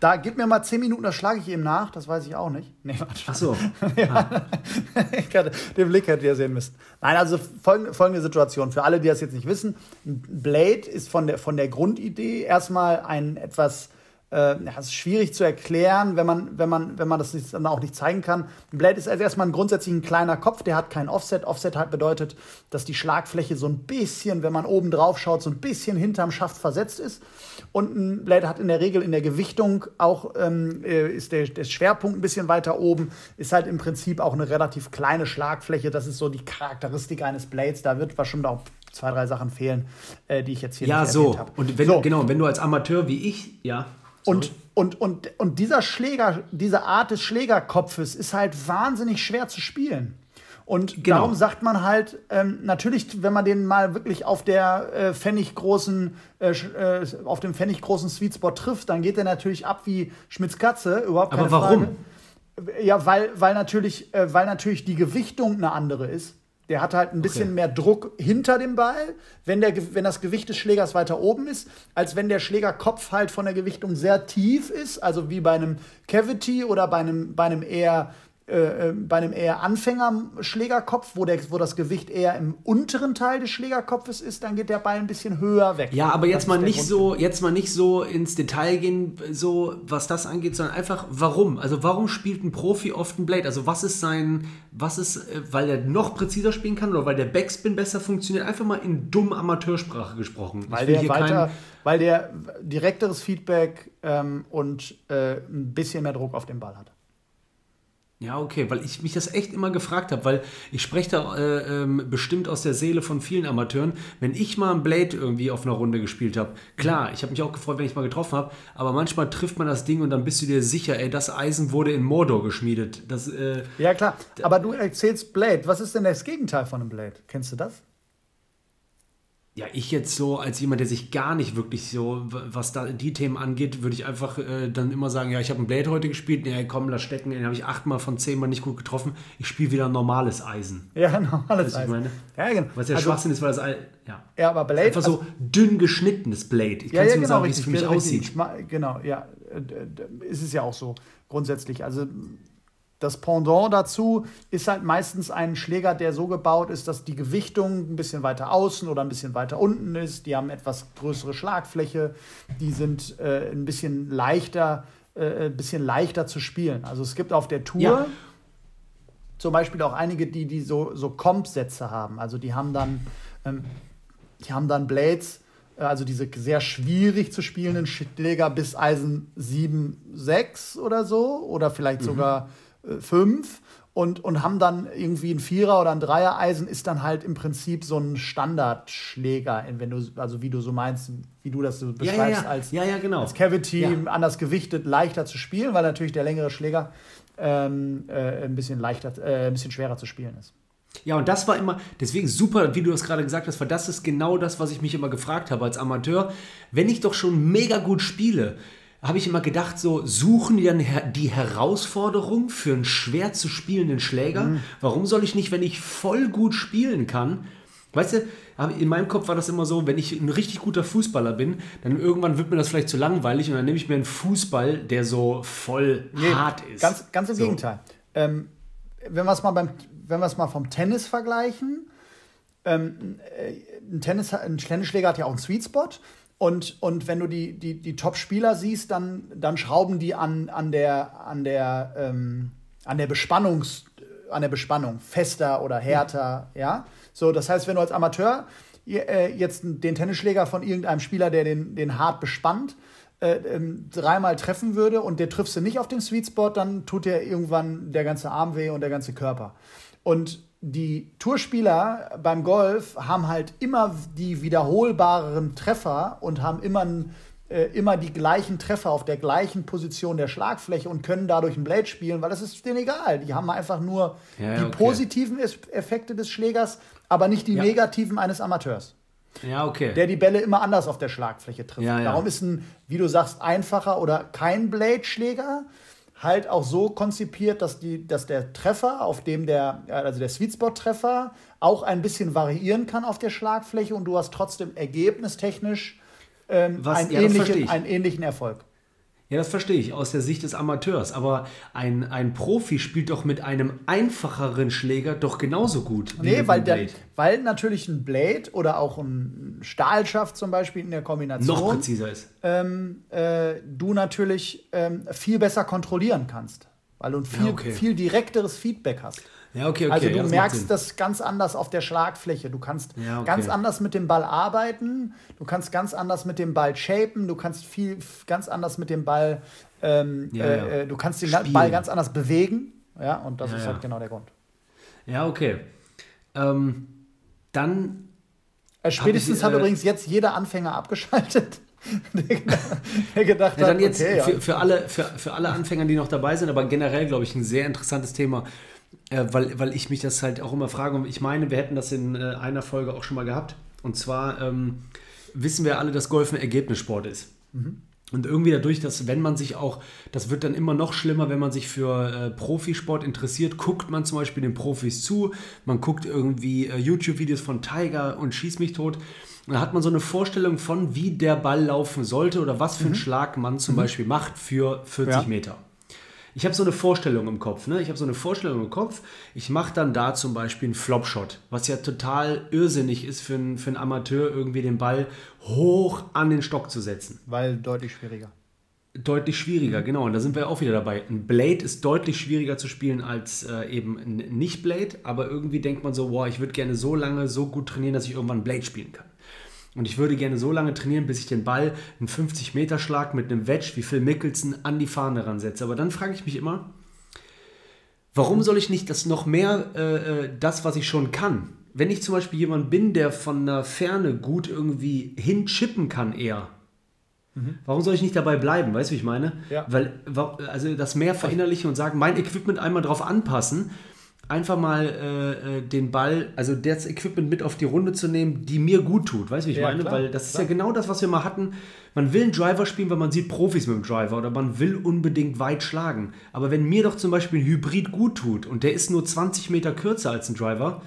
Da gib mir mal 10 Minuten, da schlage ich eben nach, das weiß ich auch nicht. Nee, Ach so. *laughs* ja. Den Blick hätte ihr sehen müssen. Nein, also folgende, folgende Situation, für alle, die das jetzt nicht wissen, Blade ist von der, von der Grundidee erstmal ein etwas äh, das ist schwierig zu erklären, wenn man, wenn man, wenn man das nicht, dann auch nicht zeigen kann. Ein Blade ist also erstmal ein grundsätzlich ein kleiner Kopf, der hat kein Offset. Offset halt bedeutet, dass die Schlagfläche so ein bisschen, wenn man oben drauf schaut, so ein bisschen hinterm Schaft versetzt ist. Und ein Blade hat in der Regel in der Gewichtung auch, ähm, äh, ist der, der Schwerpunkt ein bisschen weiter oben, ist halt im Prinzip auch eine relativ kleine Schlagfläche. Das ist so die Charakteristik eines Blades. Da wird bestimmt auch zwei, drei Sachen fehlen, äh, die ich jetzt hier ja, nicht so. habe. Und wenn, so. genau, wenn du als Amateur wie ich, ja. Und, und, und, und dieser Schläger, diese Art des Schlägerkopfes ist halt wahnsinnig schwer zu spielen. Und genau. darum sagt man halt, ähm, natürlich, wenn man den mal wirklich auf der äh, pfenniggroßen, äh, äh, auf dem pfenniggroßen Sweetspot trifft, dann geht er natürlich ab wie Schmitz Katze, überhaupt keine Aber warum? Frage. Ja, weil, weil, natürlich, äh, weil natürlich die Gewichtung eine andere ist. Der hat halt ein bisschen okay. mehr Druck hinter dem Ball, wenn, der, wenn das Gewicht des Schlägers weiter oben ist, als wenn der Schlägerkopf halt von der Gewichtung sehr tief ist, also wie bei einem Cavity oder bei einem, bei einem eher äh, äh, bei einem eher Anfängerschlägerkopf, wo, der, wo das Gewicht eher im unteren Teil des Schlägerkopfes ist, dann geht der Ball ein bisschen höher weg. Ja, aber jetzt mal nicht so, jetzt mal nicht so ins Detail gehen, so was das angeht, sondern einfach warum? Also warum spielt ein Profi oft ein Blade? Also was ist sein, was ist, äh, weil der noch präziser spielen kann oder weil der Backspin besser funktioniert? Einfach mal in dumm Amateursprache gesprochen. Weil der weiter, weil der direkteres Feedback ähm, und äh, ein bisschen mehr Druck auf den Ball hat. Ja, okay, weil ich mich das echt immer gefragt habe, weil ich spreche da äh, ähm, bestimmt aus der Seele von vielen Amateuren. Wenn ich mal ein Blade irgendwie auf einer Runde gespielt habe, klar, ich habe mich auch gefreut, wenn ich mal getroffen habe, aber manchmal trifft man das Ding und dann bist du dir sicher, ey, das Eisen wurde in Mordor geschmiedet. Das, äh, ja, klar, aber du erzählst Blade. Was ist denn das Gegenteil von einem Blade? Kennst du das? Ja, ich jetzt so, als jemand, der sich gar nicht wirklich so, was da die Themen angeht, würde ich einfach äh, dann immer sagen, ja, ich habe ein Blade heute gespielt, ja, komm, lass stecken, den habe ich achtmal von zehnmal nicht gut getroffen. Ich spiele wieder normales Eisen. Ja, *laughs* normales Eisen. Meine? Ja, genau. Was ja also, Schwachsinn ist, weil das, ja. Ja, aber Blade. Einfach so also, dünn geschnittenes Blade. Ich ja, kann ja, genau, sagen, wie es für mich aussieht. Genau, ja. Äh, ist es ja auch so, grundsätzlich. Also das Pendant dazu ist halt meistens ein Schläger, der so gebaut ist, dass die Gewichtung ein bisschen weiter außen oder ein bisschen weiter unten ist. Die haben etwas größere Schlagfläche, die sind äh, ein bisschen leichter, äh, ein bisschen leichter zu spielen. Also es gibt auf der Tour ja. zum Beispiel auch einige, die, die so, so Comp-Sätze haben. Also die haben dann, ähm, die haben dann Blades, äh, also diese sehr schwierig zu spielenden Schläger bis Eisen 7, 6 oder so oder vielleicht mhm. sogar äh, 5 und, und haben dann irgendwie ein Vierer oder ein Dreier-Eisen ist dann halt im Prinzip so ein Standardschläger, wenn du, also wie du so meinst, wie du das so beschreibst, ja, ja, als, ja, ja, genau. als Cavity anders gewichtet, leichter zu spielen, weil natürlich der längere Schläger ähm, äh, ein bisschen leichter, äh, ein bisschen schwerer zu spielen ist. Ja, und das war immer, deswegen super, wie du es gerade gesagt hast, weil das ist genau das, was ich mich immer gefragt habe als Amateur. Wenn ich doch schon mega gut spiele, habe ich immer gedacht, so suchen die dann die Herausforderung für einen schwer zu spielenden Schläger. Mhm. Warum soll ich nicht, wenn ich voll gut spielen kann? Weißt du, in meinem Kopf war das immer so, wenn ich ein richtig guter Fußballer bin, dann irgendwann wird mir das vielleicht zu langweilig und dann nehme ich mir einen Fußball, der so voll nee, hart ist. Ganz, ganz im so. Gegenteil. Ähm, wenn wir es mal beim, wenn mal vom Tennis vergleichen, ähm, äh, ein, Tennis, ein Tennisschläger hat ja auch einen Sweet Spot und, und wenn du die, die, die Top-Spieler siehst, dann, dann schrauben die an, an der, an der, ähm, an der Bespannungs, an der Bespannung fester oder härter, ja. ja? So, das heißt, wenn du als Amateur äh, jetzt den Tennisschläger von irgendeinem Spieler, der den, den hart bespannt, äh, ähm, dreimal treffen würde und der triffst du nicht auf dem Sweet Spot, dann tut dir irgendwann der ganze Arm weh und der ganze Körper. Und die Tourspieler beim Golf haben halt immer die wiederholbareren Treffer und haben immer, äh, immer die gleichen Treffer auf der gleichen Position der Schlagfläche und können dadurch ein Blade spielen, weil das ist denen egal. Die haben einfach nur ja, die okay. positiven Effekte des Schlägers, aber nicht die ja. negativen eines Amateurs. Ja, okay. Der die Bälle immer anders auf der Schlagfläche trifft. Ja, Darum ist ein, wie du sagst, einfacher oder kein Blade-Schläger halt auch so konzipiert, dass, die, dass der Treffer, auf dem der, also der Sweet Spot Treffer, auch ein bisschen variieren kann auf der Schlagfläche und du hast trotzdem ergebnistechnisch ähm, Was, einen, ja, ähnlichen, einen ähnlichen Erfolg. Ja, das verstehe ich aus der Sicht des Amateurs. Aber ein, ein Profi spielt doch mit einem einfacheren Schläger doch genauso gut. Nee, weil, der, weil natürlich ein Blade oder auch ein Stahlschaft zum Beispiel in der Kombination noch präziser ist. Ähm, äh, du natürlich ähm, viel besser kontrollieren kannst. Weil du ein viel, ja, okay. viel direkteres Feedback hast. Ja, okay, okay. Also du ja, das merkst das ganz anders auf der Schlagfläche. Du kannst ja, okay. ganz anders mit dem Ball arbeiten, du kannst ganz anders mit dem Ball shapen, du kannst viel ganz anders mit dem Ball, ähm, ja, äh, du kannst den Spielen. Ball ganz anders bewegen. Ja, und das ist halt genau der Grund. Ja, okay. Ähm, dann. Äh, spätestens ich, äh, hat übrigens jetzt jeder Anfänger abgeschaltet. *laughs* der gedacht ja, dann jetzt okay, für, für, alle, für, für alle Anfänger, die noch dabei sind, aber generell, glaube ich, ein sehr interessantes Thema äh, weil, weil ich mich das halt auch immer frage. Und ich meine, wir hätten das in äh, einer Folge auch schon mal gehabt. Und zwar ähm, wissen wir alle, dass Golf ein Ergebnissport ist. Mhm. Und irgendwie dadurch, dass wenn man sich auch, das wird dann immer noch schlimmer, wenn man sich für äh, Profisport interessiert, guckt man zum Beispiel den Profis zu, man guckt irgendwie äh, YouTube-Videos von Tiger und schießt mich tot. Und da hat man so eine Vorstellung von, wie der Ball laufen sollte oder was für einen mhm. Schlag man zum mhm. Beispiel macht für 40 ja. Meter ich habe so eine Vorstellung im Kopf. Ne? Ich habe so eine Vorstellung im Kopf. Ich mache dann da zum Beispiel einen Flopshot, was ja total irrsinnig ist für einen, für einen Amateur, irgendwie den Ball hoch an den Stock zu setzen. Weil deutlich schwieriger. Deutlich schwieriger, genau. Und da sind wir auch wieder dabei. Ein Blade ist deutlich schwieriger zu spielen als äh, eben ein Nicht-Blade, aber irgendwie denkt man so, wow, ich würde gerne so lange so gut trainieren, dass ich irgendwann Blade spielen kann. Und ich würde gerne so lange trainieren, bis ich den Ball einen 50-Meter-Schlag mit einem Wedge wie Phil Mickelson an die Fahne ransetze. Aber dann frage ich mich immer, warum soll ich nicht das noch mehr, äh, äh, das, was ich schon kann? Wenn ich zum Beispiel jemand bin, der von der Ferne gut irgendwie hinchippen kann eher, mhm. Warum soll ich nicht dabei bleiben? Weißt du, wie ich meine? Ja. Weil, also das mehr verinnerlichen und sagen, mein Equipment einmal drauf anpassen einfach mal äh, äh, den Ball, also das Equipment mit auf die Runde zu nehmen, die mir gut tut. Weißt du, wie ich ja, meine? Klar, weil das klar. ist ja genau das, was wir mal hatten. Man will einen Driver spielen, weil man sieht Profis mit dem Driver oder man will unbedingt weit schlagen. Aber wenn mir doch zum Beispiel ein Hybrid gut tut und der ist nur 20 Meter kürzer als ein Driver,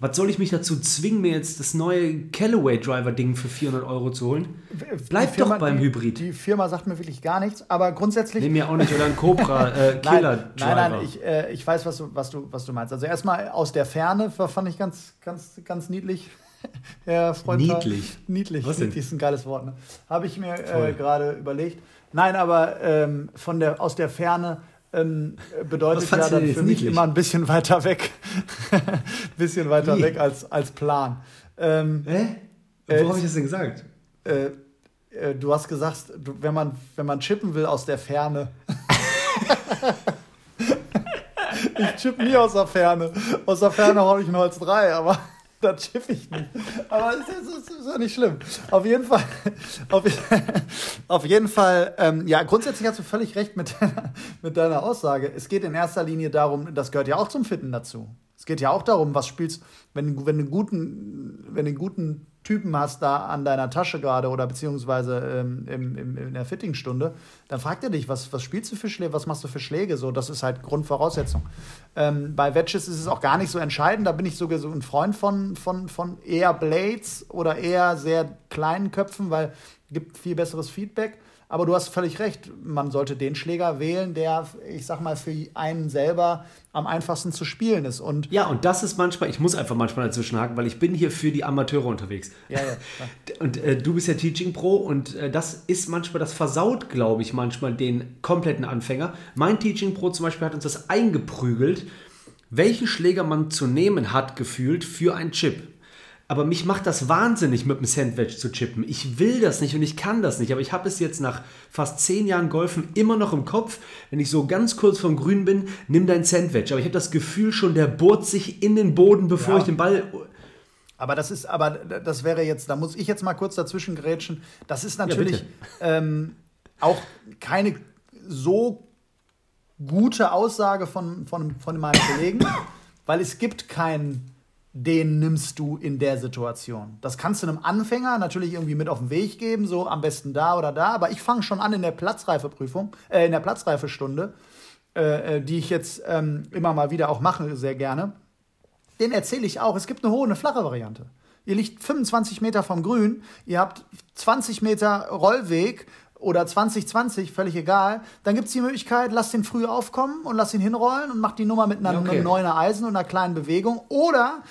was soll ich mich dazu zwingen, mir jetzt das neue Callaway Driver Ding für 400 Euro zu holen? Bleib Firma, doch beim die, Hybrid. Die Firma sagt mir wirklich gar nichts, aber grundsätzlich. Nehm mir auch nicht oder ein Cobra *laughs* äh, Driver. Nein, nein, ich, äh, ich weiß, was du, was, du, was du meinst. Also erstmal aus der Ferne fand ich ganz, ganz, ganz niedlich. *laughs* Herr Freund niedlich. Niedlich. Was niedlich ist ein geiles Wort. Ne? Habe ich mir äh, gerade überlegt. Nein, aber ähm, von der, aus der Ferne ähm, bedeutet ja dann für mich immer ein bisschen weiter weg. ein *laughs* bisschen weiter Wie? weg als, als Plan. Ähm, Hä? Wo äh, habe ich das denn gesagt? äh, äh, du hast gesagt, du, wenn, man, wenn man chippen will aus der Ferne. *laughs* ich chippe nie aus der Ferne. Aus der Ferne habe ich ein Holz 3, aber da chippe ich nicht. Aber es ist, ist, ist, ja nicht schlimm. Auf jeden Fall, auf, *laughs* auf jeden Fall, ähm, ja, grundsätzlich hast du völlig recht mit, mit deiner Aussage. Es geht in erster Linie darum, das gehört ja auch zum Fitten dazu. Es geht ja auch darum, was spielst, wenn, wenn du einen guten, wenn du einen guten Typen hast da an deiner Tasche gerade oder beziehungsweise ähm, im, im, in der Fittingstunde, dann fragt er dich, was, was spielst du für Schläge, was machst du für Schläge? So, das ist halt Grundvoraussetzung. Ähm, bei Wedges ist es auch gar nicht so entscheidend, da bin ich sogar so ein Freund von, von, von eher Blades oder eher sehr kleinen Köpfen, weil es gibt viel besseres Feedback. Aber du hast völlig recht, man sollte den Schläger wählen, der, ich sag mal, für einen selber am einfachsten zu spielen ist. Und ja, und das ist manchmal, ich muss einfach manchmal dazwischen haken, weil ich bin hier für die Amateure unterwegs. Ja, ja. *laughs* Und äh, du bist ja Teaching Pro und äh, das ist manchmal, das versaut, glaube ich, manchmal den kompletten Anfänger. Mein Teaching Pro zum Beispiel hat uns das eingeprügelt, welchen Schläger man zu nehmen hat, gefühlt, für einen Chip. Aber mich macht das wahnsinnig, mit dem Sandwich zu chippen. Ich will das nicht und ich kann das nicht. Aber ich habe es jetzt nach fast zehn Jahren Golfen immer noch im Kopf. Wenn ich so ganz kurz vom Grün bin, nimm dein Sandwich. Aber ich habe das Gefühl schon, der bohrt sich in den Boden, bevor ja. ich den Ball. Aber das ist, aber das wäre jetzt, da muss ich jetzt mal kurz dazwischen grätschen. Das ist natürlich ja, ähm, auch keine so gute Aussage von, von, von meinem Kollegen, weil es gibt keinen den nimmst du in der Situation. Das kannst du einem Anfänger natürlich irgendwie mit auf den Weg geben, so am besten da oder da, aber ich fange schon an in der Platzreifeprüfung, äh, in der Platzreifestunde, äh, äh, die ich jetzt ähm, immer mal wieder auch mache, sehr gerne. Den erzähle ich auch. Es gibt eine hohe, eine flache Variante. Ihr liegt 25 Meter vom Grün, ihr habt 20 Meter Rollweg oder 2020, völlig egal, dann gibt es die Möglichkeit, lass den früh aufkommen und lass ihn hinrollen und mach die Nummer mit einer, okay. einem Eisen und einer kleinen Bewegung. Oder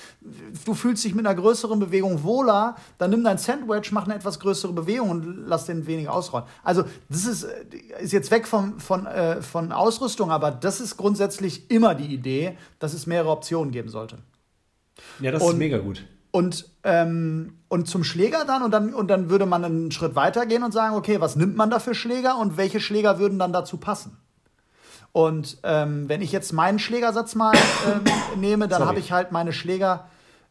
du fühlst dich mit einer größeren Bewegung wohler, dann nimm dein Sandwich, mach eine etwas größere Bewegung und lass den weniger ausrollen. Also das ist, ist jetzt weg vom, von, äh, von Ausrüstung, aber das ist grundsätzlich immer die Idee, dass es mehrere Optionen geben sollte. Ja, das und, ist mega gut. Und, ähm, und zum Schläger dann und, dann und dann würde man einen Schritt weiter gehen und sagen, okay, was nimmt man da für Schläger und welche Schläger würden dann dazu passen? Und ähm, wenn ich jetzt meinen Schlägersatz mal ähm, *coughs* nehme, dann habe ich halt meine Schläger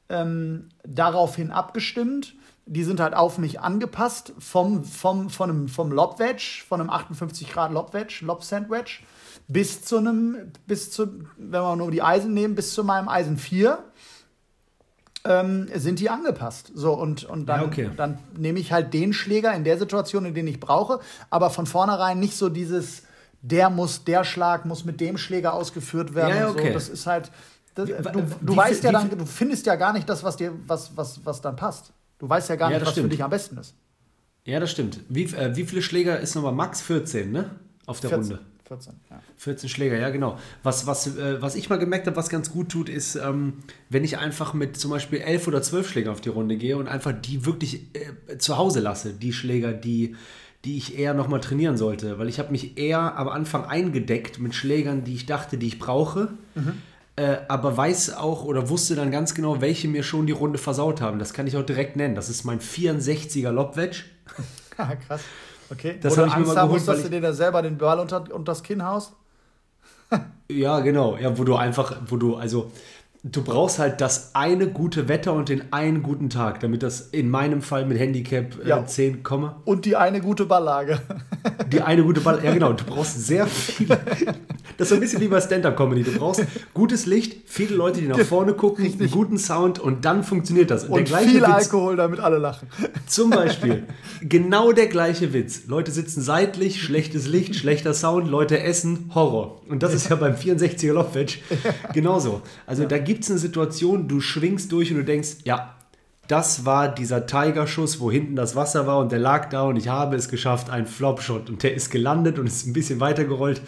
ähm, daraufhin abgestimmt. Die sind halt auf mich angepasst vom, vom, von einem, vom Lob Wedge, von einem 58 Grad Lob Wedge, Lob Sandwich, bis zu einem, bis zu, wenn wir nur die Eisen nehmen, bis zu meinem Eisen 4 ähm, sind die angepasst. So, und, und dann, ja, okay. dann nehme ich halt den Schläger in der Situation, in den ich brauche, aber von vornherein nicht so dieses, der muss, der Schlag muss mit dem Schläger ausgeführt werden. Ja, okay. so. Das ist halt. Das, du, du weißt ja dann, du findest ja gar nicht das, was dir, was, was, was dann passt. Du weißt ja gar ja, nicht, was stimmt. für dich am besten ist. Ja, das stimmt. Wie, äh, wie viele Schläger ist nochmal Max? 14, ne? Auf der 14. Runde. 14, ja. 14 Schläger, ja, genau. Was, was, äh, was ich mal gemerkt habe, was ganz gut tut, ist, ähm, wenn ich einfach mit zum Beispiel 11 oder 12 Schlägern auf die Runde gehe und einfach die wirklich äh, zu Hause lasse, die Schläger, die, die ich eher nochmal trainieren sollte. Weil ich habe mich eher am Anfang eingedeckt mit Schlägern, die ich dachte, die ich brauche. Mhm. Äh, aber weiß auch oder wusste dann ganz genau, welche mir schon die Runde versaut haben. Das kann ich auch direkt nennen. Das ist mein 64er Lobwedge. *laughs* Krass. Okay. Das habe ich Angst mir mal geholt, dass du dir da selber den Ball unter, unter das Kinn haust? ja, genau. Ja, wo du einfach, wo du, also du brauchst halt das eine gute Wetter und den einen guten Tag, damit das in meinem Fall mit Handicap äh, ja. 10 komme. Und die eine gute Balllage. Die eine gute Balllage, ja genau. Du brauchst sehr viele. Das ist ein bisschen wie bei Stand-Up-Comedy. Du brauchst gutes Licht, viele Leute, die nach vorne gucken, Richtig. einen guten Sound und dann funktioniert das. Und viel Witz, Alkohol, damit alle lachen. Zum Beispiel, genau der gleiche Witz. Leute sitzen seitlich, schlechtes Licht, schlechter Sound, Leute essen, Horror. Und das ist ja beim 64er Lofwedge *laughs* genauso. Also ja. da gibt es eine Situation, du schwingst durch und du denkst, ja, das war dieser Tiger-Schuss, wo hinten das Wasser war und der lag da und ich habe es geschafft, ein Flop-Shot. Und der ist gelandet und ist ein bisschen weitergerollt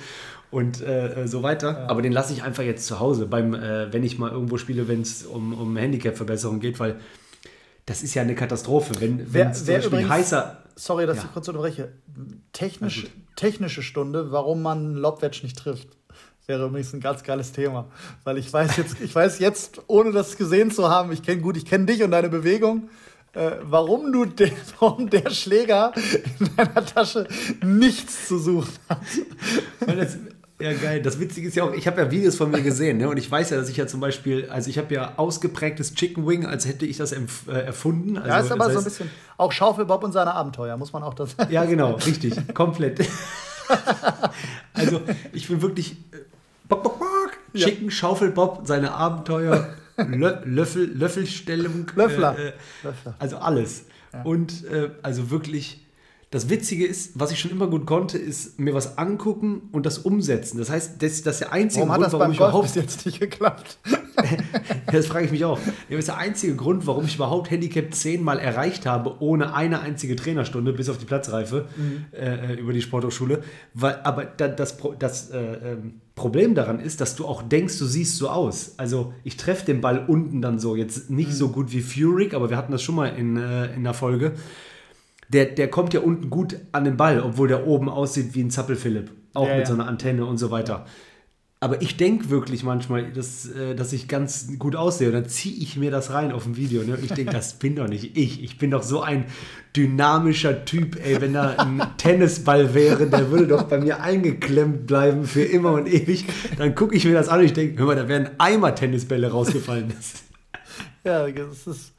und äh, so weiter. Ja. Aber den lasse ich einfach jetzt zu Hause, beim, äh, wenn ich mal irgendwo spiele, wenn es um, um Handicap-Verbesserung geht, weil das ist ja eine Katastrophe. Wenn, wer, zum wer Beispiel übrigens, heißer. Sorry, dass ja. ich kurz unterbreche. Technisch, technische Stunde, warum man Lobwedge nicht trifft. Wäre übrigens ein ganz geiles Thema. Weil ich weiß jetzt, ich weiß jetzt, ohne das gesehen zu haben, ich kenne gut, ich kenne dich und deine Bewegung. äh, warum du den, *laughs* warum der Schläger in deiner Tasche nichts zu suchen hat. Weil das, ja, geil. Das Witzige ist ja auch, ich habe ja Videos von mir gesehen, ne? Und ich weiß ja, dass ich ja zum Beispiel, also ich habe ja ausgeprägtes Chicken Wing, als hätte ich das äh, erfunden. Also, ja, ist aber das heißt, so ein bisschen auch Schaufelbob und seine Abenteuer, muss man auch das sagen. Ja, genau, richtig, komplett. *laughs* also, ich bin wirklich bock, bock, bock, ja. Schaufelbob, seine Abenteuer, *laughs* Lö Löffel, Löffelstellung. Löffler. Äh, Löffler. Also alles. Ja. Und äh, also wirklich das Witzige ist, was ich schon immer gut konnte, ist mir was angucken und das umsetzen. Das heißt, das, das ist der einzige warum Grund, warum ich überhaupt bis jetzt nicht geklappt. *laughs* das frage ich mich auch. Das ist der einzige Grund, warum ich überhaupt Handicap 10 mal erreicht habe, ohne eine einzige Trainerstunde, bis auf die Platzreife mhm. äh, über die Sporthochschule. Weil, aber das, das äh, ähm, Problem daran ist, dass du auch denkst, du siehst so aus. Also ich treffe den Ball unten dann so, jetzt nicht mhm. so gut wie Furyk, aber wir hatten das schon mal in, äh, in der Folge der, der kommt ja unten gut an den Ball, obwohl der oben aussieht wie ein Zappelphilipp. Auch ja, mit ja. so einer Antenne und so weiter. Aber ich denke wirklich manchmal, dass, äh, dass ich ganz gut aussehe. Und dann ziehe ich mir das rein auf dem Video. Ne? Und ich denke, das bin doch nicht ich. Ich bin doch so ein dynamischer Typ. Ey, wenn da ein *laughs* Tennisball wäre, der würde doch bei mir eingeklemmt bleiben für immer und ewig. Dann gucke ich mir das an und ich denke, hör mal, da wären Eimer Tennisbälle rausgefallen. *laughs* *laughs* ja, das ist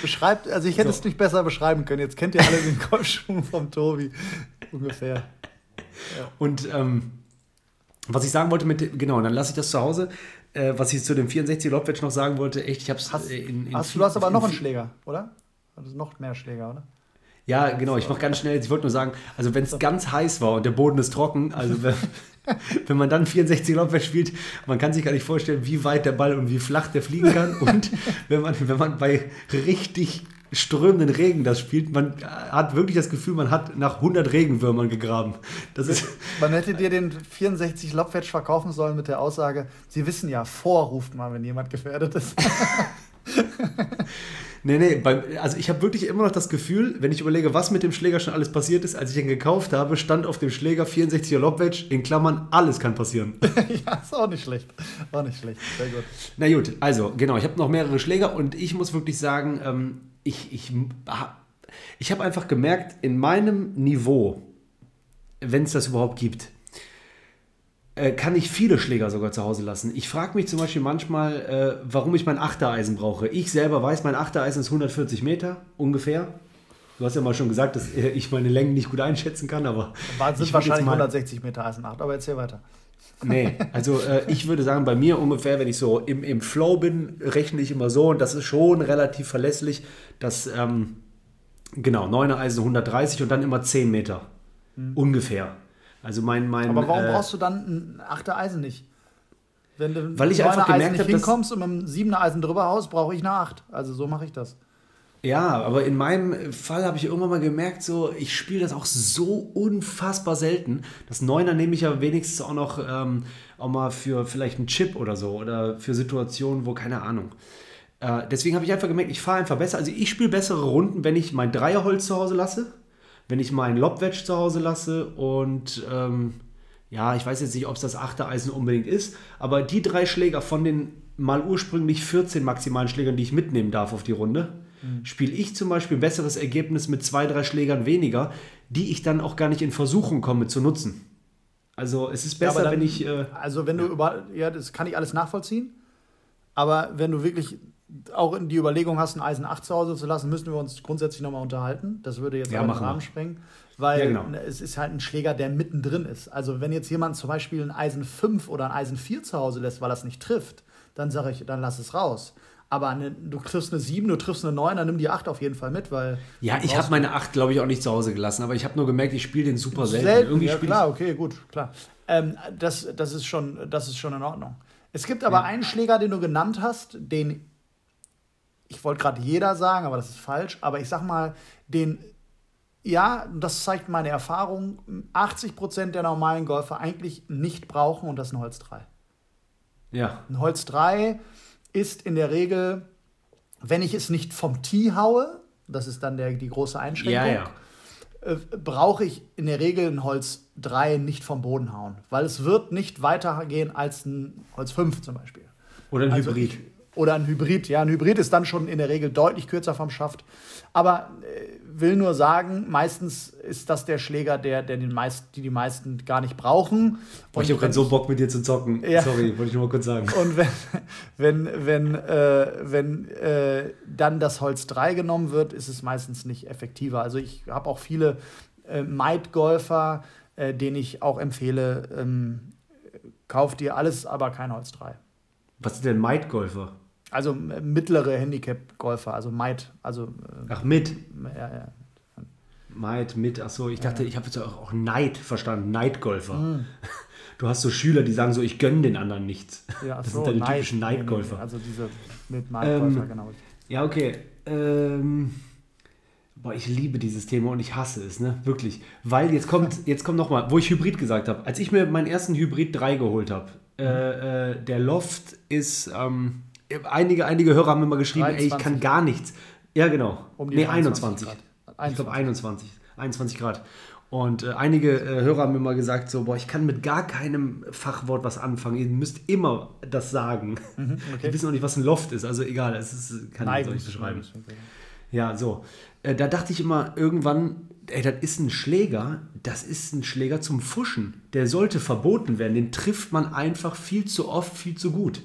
Beschreibt, also ich hätte so. es nicht besser beschreiben können. Jetzt kennt ihr alle den Kopfschwung vom Tobi. Ungefähr. Ja. Und ähm, was ich sagen wollte mit, genau, dann lasse ich das zu Hause. Äh, was ich zu dem 64 Lobwedge noch sagen wollte, echt, ich habe es in, in, hast, Du hast aber noch einen Schläger, oder? Also noch mehr Schläger, oder? Ja, genau, ich mache ganz schnell. Ich wollte nur sagen, also wenn es ganz heiß war und der Boden ist trocken, also wenn, *laughs* wenn man dann 64 Laufwert spielt, man kann sich gar nicht vorstellen, wie weit der Ball und wie flach der fliegen kann. Und *laughs* wenn man, wenn man bei richtig strömenden Regen das spielt, man hat wirklich das Gefühl, man hat nach 100 Regenwürmern gegraben. Das ist man hätte dir den 64 Lobwetsch verkaufen sollen mit der Aussage, Sie wissen ja, vorruft mal, wenn jemand gefährdet ist. *laughs* Nee, nee, beim, also ich habe wirklich immer noch das Gefühl, wenn ich überlege, was mit dem Schläger schon alles passiert ist, als ich ihn gekauft habe, stand auf dem Schläger 64er Lobwedge, in Klammern, alles kann passieren. *laughs* ja, ist auch nicht schlecht. Auch nicht schlecht, sehr gut. Na gut, also genau, ich habe noch mehrere Schläger und ich muss wirklich sagen, ähm, ich, ich, ich habe einfach gemerkt, in meinem Niveau, wenn es das überhaupt gibt, äh, kann ich viele Schläger sogar zu Hause lassen. Ich frage mich zum Beispiel manchmal, äh, warum ich mein Achtereisen brauche. Ich selber weiß, mein Achtereisen ist 140 Meter ungefähr. Du hast ja mal schon gesagt, dass äh, ich meine Längen nicht gut einschätzen kann, aber. War, sind wahrscheinlich 160 Meter Eisen 8, aber erzähl weiter. Nee, *laughs* also äh, ich würde sagen, bei mir ungefähr, wenn ich so im, im Flow bin, rechne ich immer so und das ist schon relativ verlässlich, dass, ähm, genau, 9er Eisen 130 und dann immer 10 Meter. Mhm. Ungefähr. Also mein, mein, Aber warum äh, brauchst du dann ein achter Eisen nicht? Wenn du weil ich einfach gemerkt habe, hinkommst und mit einem siebener Eisen drüber haust, brauche ich eine acht. Also so mache ich das. Ja, aber in meinem Fall habe ich irgendwann mal gemerkt, so ich spiele das auch so unfassbar selten. Das Neuner nehme ich ja wenigstens auch noch ähm, auch mal für vielleicht einen Chip oder so oder für Situationen, wo keine Ahnung. Äh, deswegen habe ich einfach gemerkt, ich fahre einfach besser. Also ich spiele bessere Runden, wenn ich mein Dreierholz zu Hause lasse wenn ich meinen Lobwedge zu Hause lasse und ähm, ja, ich weiß jetzt nicht, ob es das achte Eisen unbedingt ist, aber die drei Schläger von den mal ursprünglich 14 maximalen Schlägern, die ich mitnehmen darf auf die Runde, mhm. spiele ich zum Beispiel ein besseres Ergebnis mit zwei, drei Schlägern weniger, die ich dann auch gar nicht in Versuchung komme zu nutzen. Also es ist besser, ja, dann, wenn ich. Äh, also wenn du über, ja, das kann ich alles nachvollziehen. Aber wenn du wirklich auch in die Überlegung hast, ein Eisen 8 zu Hause zu lassen, müssen wir uns grundsätzlich nochmal unterhalten. Das würde jetzt ja, den Rahmen sprengen, weil ja, genau. es ist halt ein Schläger, der mittendrin ist. Also wenn jetzt jemand zum Beispiel ein Eisen 5 oder ein Eisen 4 zu Hause lässt, weil er es nicht trifft, dann sage ich, dann lass es raus. Aber eine, du triffst eine 7, du triffst eine 9, dann nimm die 8 auf jeden Fall mit, weil. Ja, ich habe meine 8, glaube ich, auch nicht zu Hause gelassen, aber ich habe nur gemerkt, ich spiele den super selten. selten Irgendwie ja, klar, okay, gut, klar. Ähm, das, das, ist schon, das ist schon in Ordnung. Es gibt aber ja. einen Schläger, den du genannt hast, den ich wollte gerade jeder sagen, aber das ist falsch, aber ich sag mal, den, ja, das zeigt meine Erfahrung, 80 Prozent der normalen Golfer eigentlich nicht brauchen und das ist ein Holz 3. Ja. Ein Holz 3 ist in der Regel, wenn ich es nicht vom Tee haue, das ist dann der, die große Einschränkung, ja, ja. Äh, brauche ich in der Regel ein Holz 3 nicht vom Boden hauen, weil es wird nicht weitergehen als ein Holz 5 zum Beispiel. Oder ein also Hybrid. Ich, Oder ein Hybrid. Ja, ein Hybrid ist dann schon in der Regel deutlich kürzer vom Schaft. Aber äh, will nur sagen, meistens ist das der Schläger, der, der den meist, die die meisten gar nicht brauchen. Boah, ich habe gerade so Bock mit dir zu zocken. Ja. Sorry, wollte ich nur mal kurz sagen. Und wenn, wenn, wenn, äh, wenn äh, dann das Holz 3 genommen wird, ist es meistens nicht effektiver. Also ich habe auch viele äh, Might-Golfer, äh, denen ich auch empfehle, ähm, kauf dir alles, aber kein Holz 3. Was sind denn Might-Golfer? Also äh, mittlere Handicap-Golfer, also Might. Also, äh, ach, mit? Ja, ja. Might, mit, ach so, ich dachte, ja. ich habe jetzt auch, auch Neid verstanden, Neidgolfer. Mhm. *laughs* Du hast so Schüler, die sagen so, ich gönne den anderen nichts. Ja, das so, sind deine Neid, typischen Neidgolfer. Nee, nee, also diese mit Neidgolfer, ähm, genau. Ja, okay. Ähm, boah, ich liebe dieses Thema und ich hasse es, ne? Wirklich. Weil jetzt kommt, *laughs* jetzt kommt nochmal, wo ich Hybrid gesagt habe. Als ich mir meinen ersten Hybrid 3 geholt habe, äh, äh, der Loft ist, ähm, einige, einige Hörer haben immer geschrieben, 23. ey, ich kann gar nichts. Ja, genau. Um nee, 21. Grad. Ich glaube 21. 21 Grad. Und äh, einige äh, Hörer haben immer gesagt, so, boah, ich kann mit gar keinem Fachwort was anfangen. Ihr müsst immer das sagen. Mhm, *laughs* okay. Die wissen auch nicht, was ein Loft ist. Also egal, es ist, kann ich nicht beschreiben. Ja, so. Äh, da dachte ich immer irgendwann, ey, das ist ein Schläger, das ist ein Schläger zum Fuschen. Der sollte verboten werden. Den trifft man einfach viel zu oft, viel zu gut.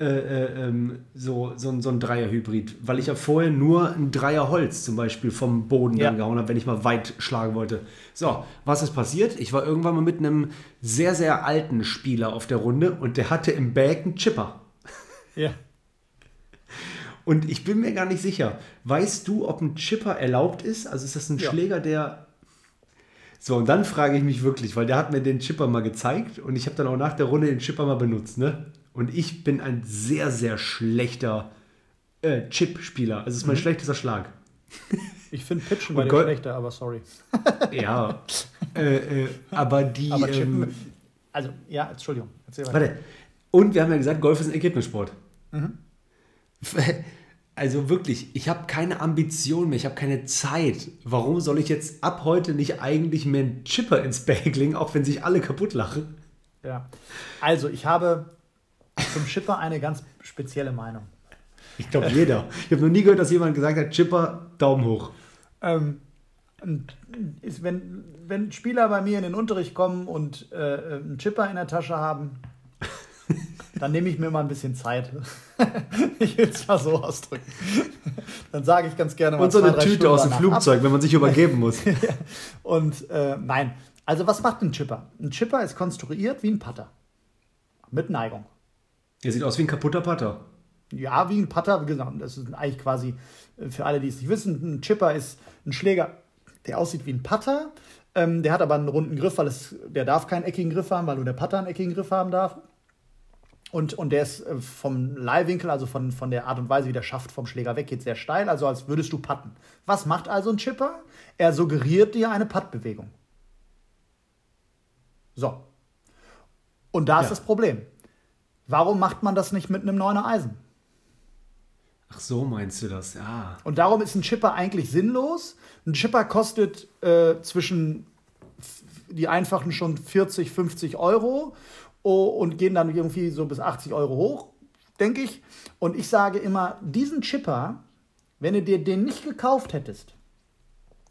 Äh, äh, ähm, so, so, so ein Dreier-Hybrid, weil ich ja vorher nur ein Dreier Holz zum Beispiel vom Boden ja. gehauen habe, wenn ich mal weit schlagen wollte. So, was ist passiert? Ich war irgendwann mal mit einem sehr, sehr alten Spieler auf der Runde und der hatte im Bag einen Chipper. Ja. Und ich bin mir gar nicht sicher. Weißt du, ob ein Chipper erlaubt ist? Also ist das ein ja. Schläger, der. So, und dann frage ich mich wirklich, weil der hat mir den Chipper mal gezeigt und ich habe dann auch nach der Runde den Chipper mal benutzt, ne? Und ich bin ein sehr, sehr schlechter äh, Chip-Spieler. Also es ist mein mhm. schlechtester Schlag. Ich finde Pitchen bei dir schlechter, aber sorry. *laughs* ja. Äh, äh, aber die. Aber Chippen, ähm, also, ja, Entschuldigung. Warte. Und wir haben ja gesagt, Golf ist ein Ergebnissport. Mhm. *laughs* Also wirklich, ich habe keine Ambition mehr, ich habe keine Zeit. Warum soll ich jetzt ab heute nicht eigentlich mehr einen Chipper ins Bag legen, auch wenn sich alle kaputt lachen? Ja. Also, ich habe zum Chipper eine ganz spezielle Meinung. Ich glaube, jeder. Ich habe noch nie gehört, dass jemand gesagt hat, Chipper, Daumen hoch. Ähm, ist, wenn, wenn Spieler bei mir in den Unterricht kommen und äh, einen Chipper in der Tasche haben, dann nehme ich mir mal ein bisschen Zeit. *laughs* ich will es mal so ausdrücken. Dann sage ich ganz gerne mal. Und so eine Tüte aus dem Flugzeug, ab. wenn man sich übergeben muss. *laughs* und äh, nein, also was macht ein Chipper? Ein Chipper ist konstruiert wie ein Putter. Mit Neigung. Der sieht aus wie ein kaputter Putter. Ja, wie ein Putter, wie gesagt, das ist eigentlich quasi, äh, für alle, die es nicht wissen, ein Chipper ist ein Schläger, der aussieht wie ein Putter. Ähm, der hat aber einen runden Griff, weil es, der darf keinen eckigen Griff haben, weil nur der Putter einen eckigen Griff haben darf. Und, und der ist äh, vom Leihwinkel, also von, von der Art und Weise, wie der Schaft vom Schläger weggeht, sehr steil, also als würdest du putten. Was macht also ein Chipper? Er suggeriert dir eine Puttbewegung. So. Und da ja. ist das Problem. Warum macht man das nicht mit einem 9er Eisen? Ach so, meinst du das, ja. Und darum ist ein Chipper eigentlich sinnlos. Ein Chipper kostet äh, zwischen die einfachen schon 40, 50 Euro und gehen dann irgendwie so bis 80 Euro hoch, denke ich. Und ich sage immer, diesen Chipper, wenn du dir den nicht gekauft hättest,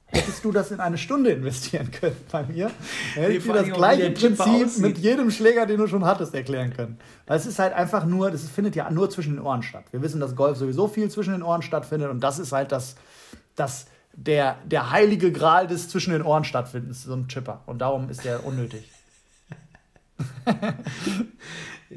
hättest du das in eine Stunde investieren können bei mir, hätte ich dir das gleiche Prinzip mit jedem Schläger, den du schon hattest, erklären können. Es ist halt einfach nur, das findet ja nur zwischen den Ohren statt. Wir wissen, dass Golf sowieso viel zwischen den Ohren stattfindet und das ist halt das, das der, der heilige Gral des zwischen den Ohren stattfindens, so ein Chipper. Und darum ist der unnötig. *laughs*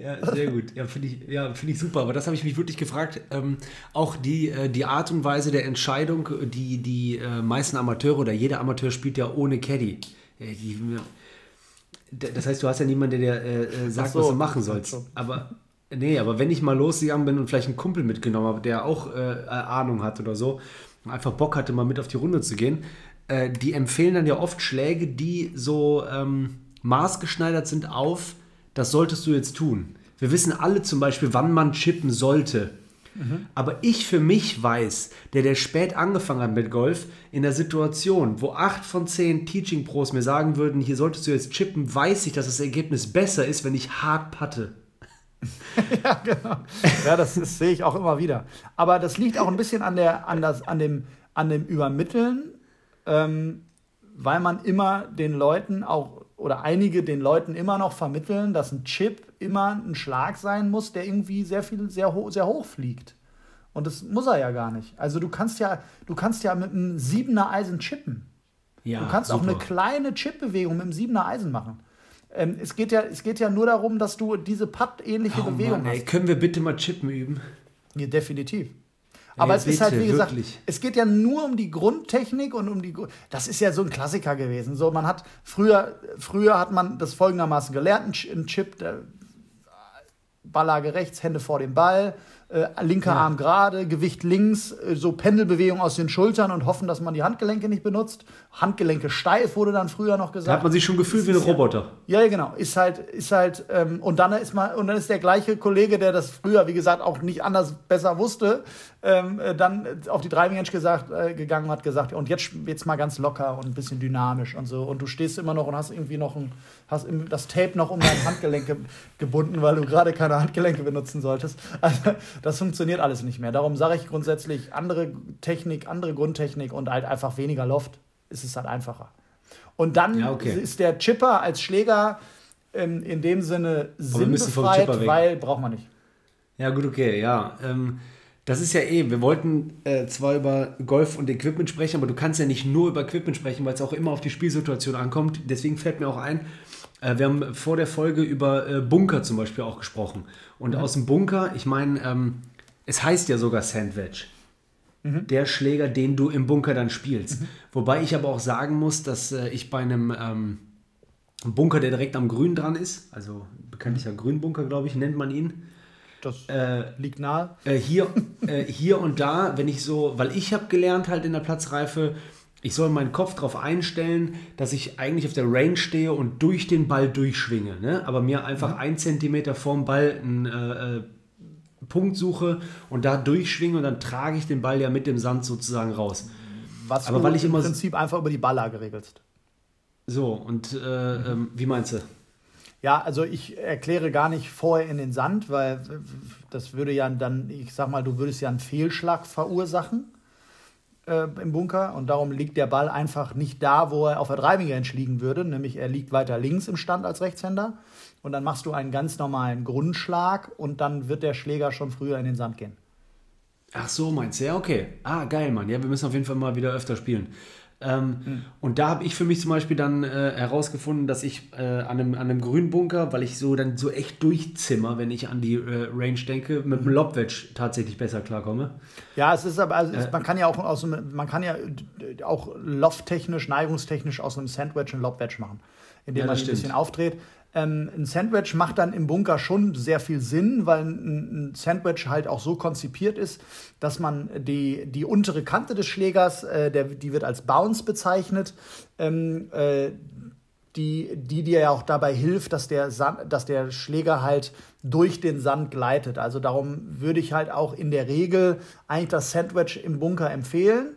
Ja, sehr gut. Ja, finde ich, ja, find ich super. Aber das habe ich mich wirklich gefragt. Ähm, auch die, äh, die Art und Weise der Entscheidung, die die äh, meisten Amateure oder jeder Amateur spielt ja ohne Caddy. Äh, die, das heißt, du hast ja niemanden, der dir äh, sagt, so, was du machen sollst. Aber nee, aber wenn ich mal losgegangen bin und vielleicht einen Kumpel mitgenommen habe, der auch äh, Ahnung hat oder so, einfach Bock hatte, mal mit auf die Runde zu gehen, äh, die empfehlen dann ja oft Schläge, die so ähm, maßgeschneidert sind auf das solltest du jetzt tun. Wir wissen alle zum Beispiel, wann man chippen sollte. Mhm. Aber ich für mich weiß, der, der spät angefangen hat mit Golf, in der Situation, wo acht von zehn Teaching Pros mir sagen würden, hier solltest du jetzt chippen, weiß ich, dass das Ergebnis besser ist, wenn ich hart patte. *laughs* ja, genau. Ja, das, das sehe ich auch immer wieder. Aber das liegt auch ein bisschen an, der, an, das, an, dem, an dem Übermitteln, ähm, weil man immer den Leuten auch oder einige den Leuten immer noch vermitteln, dass ein Chip immer ein Schlag sein muss, der irgendwie sehr viel, sehr, ho sehr hoch fliegt. Und das muss er ja gar nicht. Also du kannst ja, du kannst ja mit einem siebener Eisen chippen. Ja, du kannst super. auch eine kleine Chip-Bewegung mit einem siebener Eisen machen. Ähm, es, geht ja, es geht ja nur darum, dass du diese Putt-ähnliche oh, Bewegung Mann, ey, hast. Können wir bitte mal Chippen üben? Ja, definitiv. Aber ey, es bitte, ist halt, wie gesagt, wirklich. es geht ja nur um die Grundtechnik und um die. Das ist ja so ein Klassiker gewesen. So, man hat früher, früher hat man das folgendermaßen gelernt: ein Chip, der Balllage rechts, Hände vor dem Ball, äh, linker ja. Arm gerade, Gewicht links, äh, so Pendelbewegung aus den Schultern und hoffen, dass man die Handgelenke nicht benutzt. Handgelenke steif wurde dann früher noch gesagt. Da hat man sich schon gefühlt wie ein Roboter. Ja, ja, genau. Ist halt, ist halt, ähm, und dann ist man, und dann ist der gleiche Kollege, der das früher, wie gesagt, auch nicht anders besser wusste, ähm, äh, dann auf die Driving Range gesagt, äh, gegangen hat gesagt, und jetzt jetzt mal ganz locker und ein bisschen dynamisch und so. Und du stehst immer noch und hast irgendwie noch ein, hast das Tape noch um dein Handgelenk gebunden, weil du gerade keine Handgelenke benutzen solltest. *laughs* Also das funktioniert alles nicht mehr. Darum sage ich grundsätzlich andere Technik, andere Grundtechnik und halt einfach weniger Loft ist es halt einfacher. Und dann ja, okay. ist der Chipper als Schläger ähm, in dem Sinne sinnbefreit, weil braucht man nicht. Ja, gut, okay, ja. Ähm, das ist ja eh, wir wollten äh, zwar über Golf und Equipment sprechen, aber du kannst ja nicht nur über Equipment sprechen, weil es auch immer auf die Spielsituation ankommt. Deswegen fällt mir auch ein, äh, wir haben vor der Folge über äh, Bunker zum Beispiel auch gesprochen. Und mhm. aus dem Bunker, ich meine, ähm, es heißt ja sogar Sandwich. Mhm. Der Schläger, den du im Bunker dann spielst. Mhm. Wobei ich aber auch sagen muss, dass äh, ich bei einem ähm, Bunker, der direkt am Grün dran ist, also bekanntlicher Grünbunker, glaube ich, nennt man ihn. Das äh, liegt nahe. Äh, hier, äh, hier und da, wenn ich so, weil ich habe gelernt halt in der Platzreife, ich soll meinen Kopf darauf einstellen, dass ich eigentlich auf der Range stehe und durch den Ball durchschwinge. Ne? Aber mir einfach mhm. ein Zentimeter vorm Ball einen äh, Punkt suche und da durchschwinge und dann trage ich den Ball ja mit dem Sand sozusagen raus. Was Aber du weil ich im immer Prinzip einfach über die Ballage regelst. So, und äh, mhm. wie meinst du? Ja, also ich erkläre gar nicht vorher in den Sand, weil das würde ja dann, ich sag mal, du würdest ja einen Fehlschlag verursachen äh, im Bunker und darum liegt der Ball einfach nicht da, wo er auf der Driving Range liegen würde, nämlich er liegt weiter links im Stand als Rechtshänder und dann machst du einen ganz normalen Grundschlag und dann wird der Schläger schon früher in den Sand gehen. Ach so, meinst du? Ja, okay. Ah, geil, Mann. Ja, wir müssen auf jeden Fall mal wieder öfter spielen. Ähm, mhm. Und da habe ich für mich zum Beispiel dann äh, herausgefunden, dass ich äh, an, einem, an einem Grünbunker, weil ich so dann so echt durchzimmer, wenn ich an die äh, Range denke, mit dem Lobwedge tatsächlich besser klarkomme. Ja, es ist aber, also es, äh. man kann ja auch aus einem, man kann ja auch lofttechnisch, neigungstechnisch aus einem Sandwich ein Lobwedge machen, indem ja, man ein bisschen aufdreht. Ähm, ein Sandwich macht dann im Bunker schon sehr viel Sinn, weil ein, ein, Sandwich halt auch so konzipiert ist, dass man die, die untere Kante des Schlägers, äh, der, die wird als Bounce bezeichnet, ähm, äh, die, die dir ja auch dabei hilft, dass der, Sand, dass der Schläger halt durch den Sand gleitet. Also darum würde ich halt auch in der Regel eigentlich das Sandwich im Bunker empfehlen.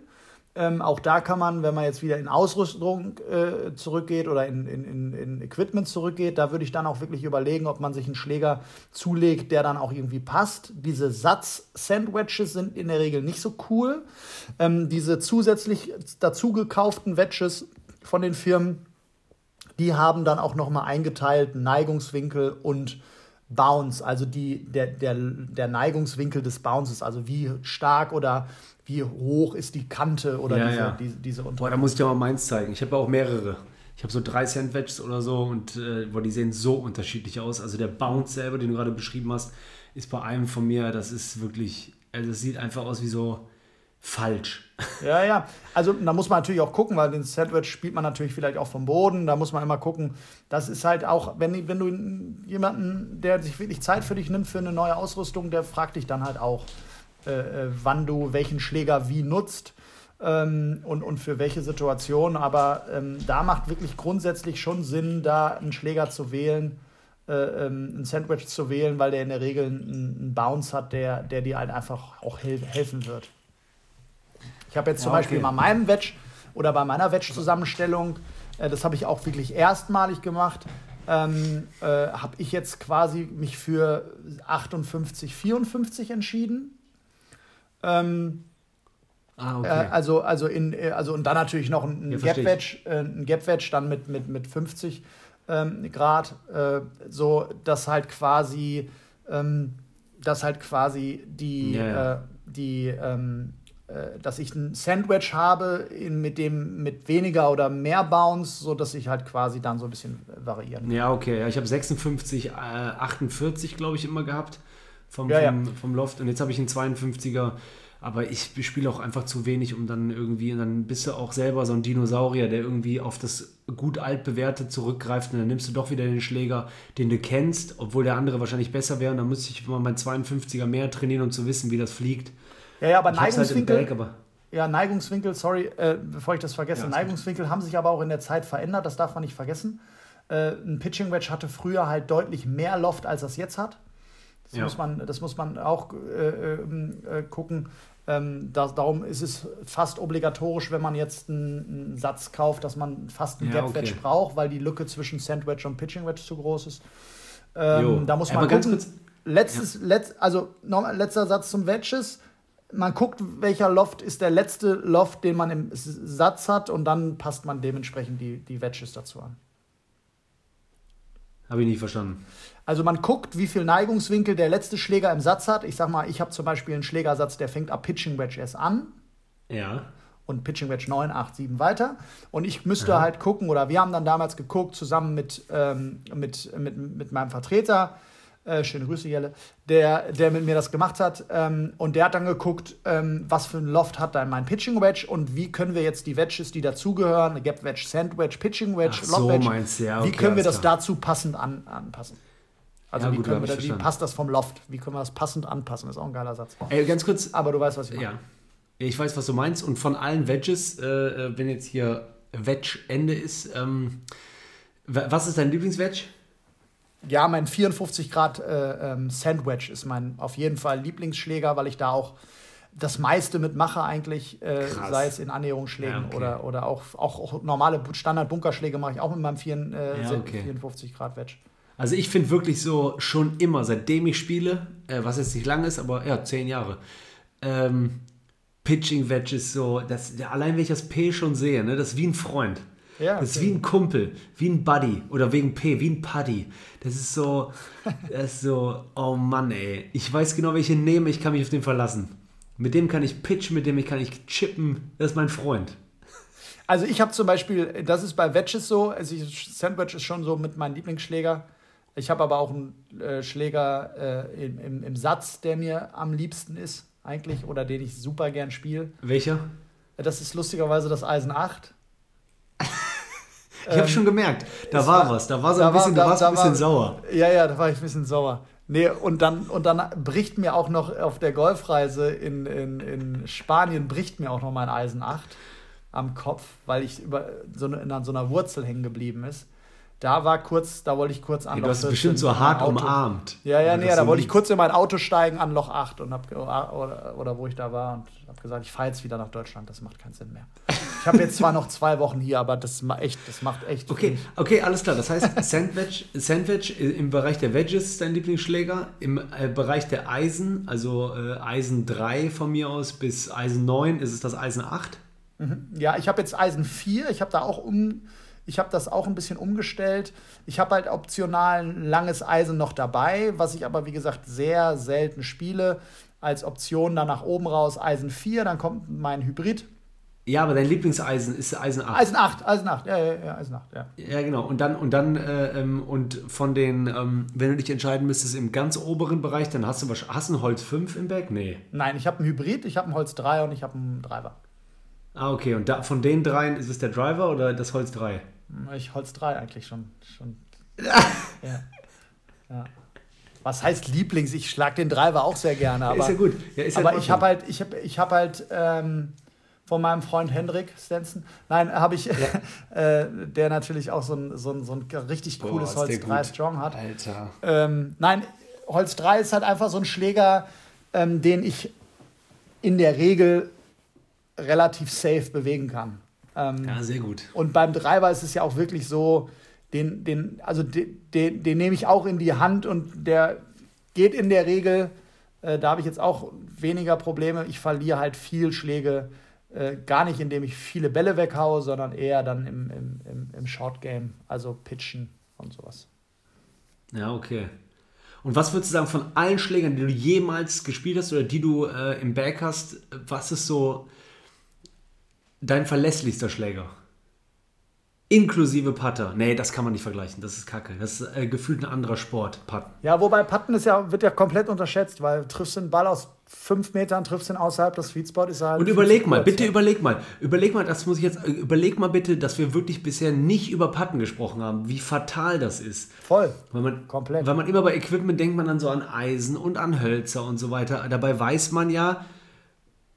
Ähm, auch da kann man, wenn man jetzt wieder in Ausrüstung äh, zurückgeht oder in, in, in, Equipment zurückgeht, da würde ich dann auch wirklich überlegen, ob man sich einen Schläger zulegt, der dann auch irgendwie passt. Diese Satz-Sandwedges sind in der Regel nicht so cool. Ähm, diese zusätzlich dazu gekauften Wedges von den Firmen, die haben dann auch nochmal eingeteilt Neigungswinkel und Bounce, also die, der, der, der Neigungswinkel des Bounces, also wie stark oder wie hoch ist die Kante oder ja, diese, ja. diese, diese Boah, da muss ich dir mal meins zeigen. Ich habe auch mehrere. Ich habe so drei Sandwiches oder so und äh, boah, die sehen so unterschiedlich aus. Also der Bounce selber, den du gerade beschrieben hast, ist bei einem von mir, das ist wirklich, also es sieht einfach aus wie so falsch. *laughs* Ja, ja. Also da muss man natürlich auch gucken, weil den Sandwich spielt man natürlich vielleicht auch vom Boden. Da muss man immer gucken. Das ist halt auch, wenn, wenn du jemanden, der sich wirklich Zeit für dich nimmt für eine neue Ausrüstung, der fragt dich dann halt auch. Äh, äh, wann du welchen Schläger wie nutzt ähm, und, und für welche Situation. Aber ähm, da macht wirklich grundsätzlich schon Sinn, da einen Schläger zu wählen, äh, ähm, ein Sandwich zu wählen, weil der in der Regel einen, einen Bounce hat, der, der dir halt einfach auch hel helfen wird. Ich habe jetzt zum ja, okay. Beispiel bei meinem Wedge oder bei meiner Wedge-Zusammenstellung, äh, das habe ich auch wirklich erstmalig gemacht, ähm, äh, habe ich jetzt quasi mich für 58, 54 entschieden. Ähm, ah, okay. Äh, also, also, in, äh, also und dann natürlich noch ein, ein Gap Wedge, äh, ein Gap Wedge dann mit, mit, mit 50 ähm, Grad, äh, so dass halt quasi, ähm, dass halt quasi die, ja, ja. Äh, die ähm, äh, dass ich ein Sandwich habe in, mit dem mit weniger oder mehr Bounce, so dass ich halt quasi dann so ein bisschen variieren kann. Ja, okay. Ja, ich habe 56, äh, 48, glaube ich, immer gehabt vom, ja, vom, vom Loft und jetzt habe ich einen 52er. Aber ich spiele auch einfach zu wenig, um dann irgendwie, und dann bist du auch selber so ein Dinosaurier, der irgendwie auf das gut altbewährte zurückgreift und dann nimmst du doch wieder den Schläger, den du kennst, obwohl der andere wahrscheinlich besser wäre und dann müsste ich mal meinen 52er mehr trainieren, um zu wissen, wie das fliegt. Ja, ja, aber halt Neigungswinkel. Halt Back, aber ja, Neigungswinkel, sorry, äh, bevor ich das vergesse. Ja, Neigungswinkel gut. haben sich aber auch in der Zeit verändert, das darf man nicht vergessen. Äh, ein Pitching Wedge hatte früher halt deutlich mehr Loft, als es jetzt hat. Das, ja. muss, man, das muss man auch äh, ähm, äh gucken. Ähm, das, darum ist es fast obligatorisch, wenn man jetzt einen, einen Satz kauft, dass man fast einen ja, Gap Wedge okay. braucht, weil die Lücke zwischen Sandwedge und Pitching Wedge zu groß ist. Ähm, da muss man aber gucken. Letztes, ja. letzt, also noch, letzter Satz zum Wedges man guckt, welcher Loft ist der letzte Loft, den man im Satz hat, und dann passt man dementsprechend die, die Wedges dazu an. Habe ich nicht verstanden. Also man guckt, wie viel Neigungswinkel der letzte Schläger im Satz hat. Ich sag mal, ich habe zum Beispiel einen Schlägersatz, der fängt ab Pitching Wedge erst an. Ja. Und Pitching Wedge 9, 8, 7 weiter. Und ich müsste Aha. halt gucken, oder wir haben dann damals geguckt, zusammen mit, ähm, mit, mit, mit meinem Vertreter, äh, schöne Grüße, Jelle, der, der mit mir das gemacht hat. Ähm, und der hat dann geguckt, ähm, was für ein Loft hat da mein Pitching Wedge und wie können wir jetzt die Wedges, die dazugehören, Gap Wedge, Sand Wedge, Pitching Wedge, Ach, Loft Wedge, so meinst ja, okay, wie können wir das klar. dazu passend an, anpassen? Also ja, wie, gut, können wir das, wie passt das vom Loft? Wie können wir das passend anpassen? Das ist auch ein geiler Satz. Ey, ganz kurz. Aber du weißt, was ich meine. Ja. Ich weiß, was du meinst. Und von allen Wedges, äh, äh wenn jetzt hier Wedge-Ende ist, ähm, was ist dein Lieblingswedge? ja, mein 54 Grad äh, ähm, Sandwich ist mein auf jeden Fall Lieblingsschläger, weil ich da auch das meiste mitmache eigentlich, äh, sei es in Annäherungsschlägen ja, okay. oder, oder auch, auch, auch normale Standard-Bunkerschläge mache ich auch mit meinem 4, äh, ja, okay. 54 Grad Wedge. Also ich finde wirklich so schon immer, seitdem ich spiele, äh, was jetzt nicht lang ist, aber ja, zehn Jahre, ähm, Pitching Wedge ist so, das, allein wenn ich das P schon sehe, ne, das ist wie ein Freund. Ja, das ist wie ein Kumpel, wie ein Buddy oder wegen P, wie ein Buddy. Das ist so, *laughs* das ist so, oh Mann, ey. Ich weiß genau, welchen nehme, ich kann mich auf den verlassen. Mit dem kann ich pitchen, mit dem kann ich chippen. Das ist mein Freund. Also ich habe zum Beispiel, das ist bei Wedges so, also ich, Sandwich ist schon so mit meinem Lieblingsschläger. Ich habe aber auch einen äh, Schläger äh, im, im, im, Satz, der mir am liebsten ist, eigentlich, oder den ich super gern spiele. Welcher? Das ist lustigerweise das Eisen 8. Ich habe ähm, schon gemerkt, da war, was. Da war so ein bisschen, war, da, warst ein bisschen war, sauer. Ja, ja, da war ich ein bisschen sauer. Nee, und dann, und dann bricht mir auch noch auf der Golfreise in, in, in Spanien, bricht mir auch noch mein Eisen 8 am Kopf, weil ich über so eine, in so einer Wurzel hängen geblieben ist. Da war kurz, da wollte ich kurz an. Hey, du hast bestimmt so hart umarmt. Ja, ja, nee, da wollte ich kurz in mein Auto steigen an Loch 8 und hab, oder, oder wo ich da war und habe gesagt, ich fahre jetzt wieder nach Deutschland, das macht keinen Sinn mehr. Ich habe jetzt zwar noch zwei Wochen hier, aber das, echt, das macht echt. Okay, okay, alles klar. Das heißt, Sandwich, Sandwich im Bereich der Wedges ist dein Lieblingsschläger. Im äh, Bereich der Eisen, also äh, Eisen 3 von mir aus bis Eisen 9, ist es das Eisen 8? Mhm. Ja, ich habe jetzt Eisen 4. Ich habe da auch um ich habe das auch ein bisschen umgestellt. Ich habe halt optional ein langes Eisen noch dabei, was ich aber, wie gesagt, sehr selten spiele. Als Option dann nach oben raus Eisen 4, dann kommt mein Hybrid. Ja, aber dein Lieblingseisen ist Eisen 8. Eisen 8, Eisen 8, ja, ja, ja Eisen 8, ja. Ja, genau. Und dann, und dann, äh, ähm, und von den, ähm, wenn du dich entscheiden müsstest im ganz oberen Bereich, dann hast du was, hast du ein Holz 5 im Bag? Nee. Nein, ich habe ein Hybrid, ich habe ein Holz 3 und ich habe einen Driver. Ah, okay. Und da, von den dreien ist es der Driver oder das Holz 3? Ich Holz 3 eigentlich schon. schon. *laughs* ja. ja. Was heißt Lieblings? Ich schlag den Driver auch sehr gerne. Aber, ist ja gut. Ja, ist aber ja ich habe halt, ich habe ich hab halt ähm, von meinem Freund Hendrik Stenson, nein, habe ich, ja. *laughs* äh, der natürlich auch so ein, so ein, so ein richtig Boah, cooles Holz 3 Strong hat. Alter. Ähm, nein, Holz 3 ist halt einfach so ein Schläger, ähm, den ich in der Regel relativ safe bewegen kann. Ähm, ja, sehr gut. Und beim Treiber ist es ja auch wirklich so, den, den, also den, den, den nehme ich auch in die Hand und der geht in der Regel, äh, da habe ich jetzt auch weniger Probleme. Ich verliere halt viel Schläge, äh, gar nicht indem ich viele Bälle weghaue, sondern eher dann im, im, im, im Short Game, also Pitchen und sowas. Ja, okay. Und was würdest du sagen von allen Schlägern, die du jemals gespielt hast oder die du äh, im Bag hast, was ist so dein verlässlichster Schläger? Inklusive Putter. Nee, das kann man nicht vergleichen. Das ist kacke. Das ist äh, gefühlt ein anderer Sport. Putten. Ja, wobei Putten ist ja, wird ja komplett unterschätzt, weil triffst du einen Ball aus fünf Metern, triffst du ihn außerhalb des Sweet Spot, ist halt. Und überleg mal, bitte ja. überleg mal. Überleg mal, das muss ich jetzt, überleg mal bitte, dass wir wirklich bisher nicht über Putten gesprochen haben, wie fatal das ist. Voll. Weil man, Komplett. Weil man immer bei Equipment denkt man dann so an Eisen und an Hölzer und so weiter. Dabei weiß man ja,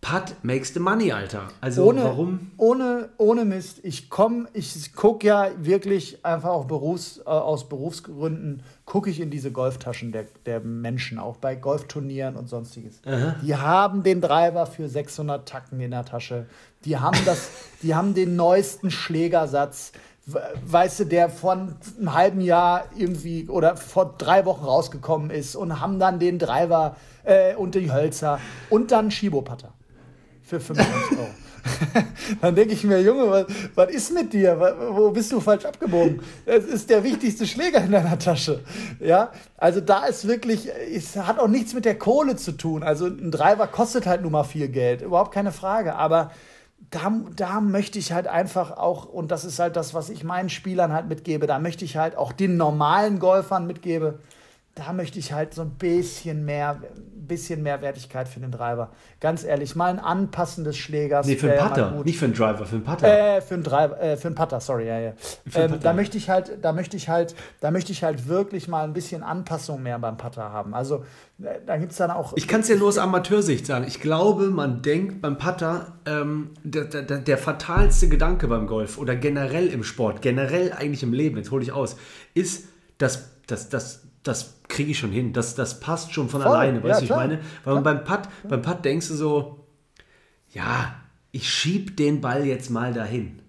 Putt makes the money, Alter. Also ohne, warum? Ohne, ohne Mist. Ich komme, ich gucke ja wirklich einfach auch Berufs, äh, aus Berufsgründen, gucke ich in diese Golftaschen der, der Menschen, auch bei Golfturnieren und sonstiges. Aha. Die haben den Driver für 600 Tacken in der Tasche. Die haben, das, *laughs* die haben den neuesten Schlägersatz weißt du, der von einem halben Jahr irgendwie oder vor drei Wochen rausgekommen ist und haben dann den Driver äh, und die Hölzer und dann Schibopatter für 25 Euro. *laughs* Dann denke ich mir, Junge, was, was ist mit dir? Wo bist du falsch abgebogen? Es ist der wichtigste Schläger in deiner Tasche. Ja, also da ist wirklich, es hat auch nichts mit der Kohle zu tun. Also ein Driver kostet halt nun mal viel Geld, überhaupt keine Frage. Aber da, da möchte ich halt einfach auch, und das ist halt das, was ich meinen Spielern halt mitgebe, da möchte ich halt auch den normalen Golfern mitgebe, da möchte ich halt so ein bisschen mehr, bisschen mehr Wertigkeit für den Driver. Ganz ehrlich, mal ein Anpassen des Schlägers. Nee, für einen Putter, nicht für einen Driver, für einen Putter. Äh, für einen Driver, äh, für einen Putter, sorry, ja, ja. Ähm, da möchte ich halt, da möchte ich halt, da möchte ich halt wirklich mal ein bisschen Anpassung mehr beim Putter haben. Also äh, da gibt es dann auch. Ich kann es ja nur aus Amateursicht sagen. Ich glaube, man denkt beim Putter, ähm, der, der, der fatalste Gedanke beim Golf oder generell im Sport, generell eigentlich im Leben, jetzt hole ich aus, ist, dass, dass, dass das kriege ich schon hin. Das, das passt schon von Voll. alleine, weißt du, ja, ich meine? Weil ja. beim Putt, beim Putt denkst du so, ja, ich schieb den Ball jetzt mal dahin.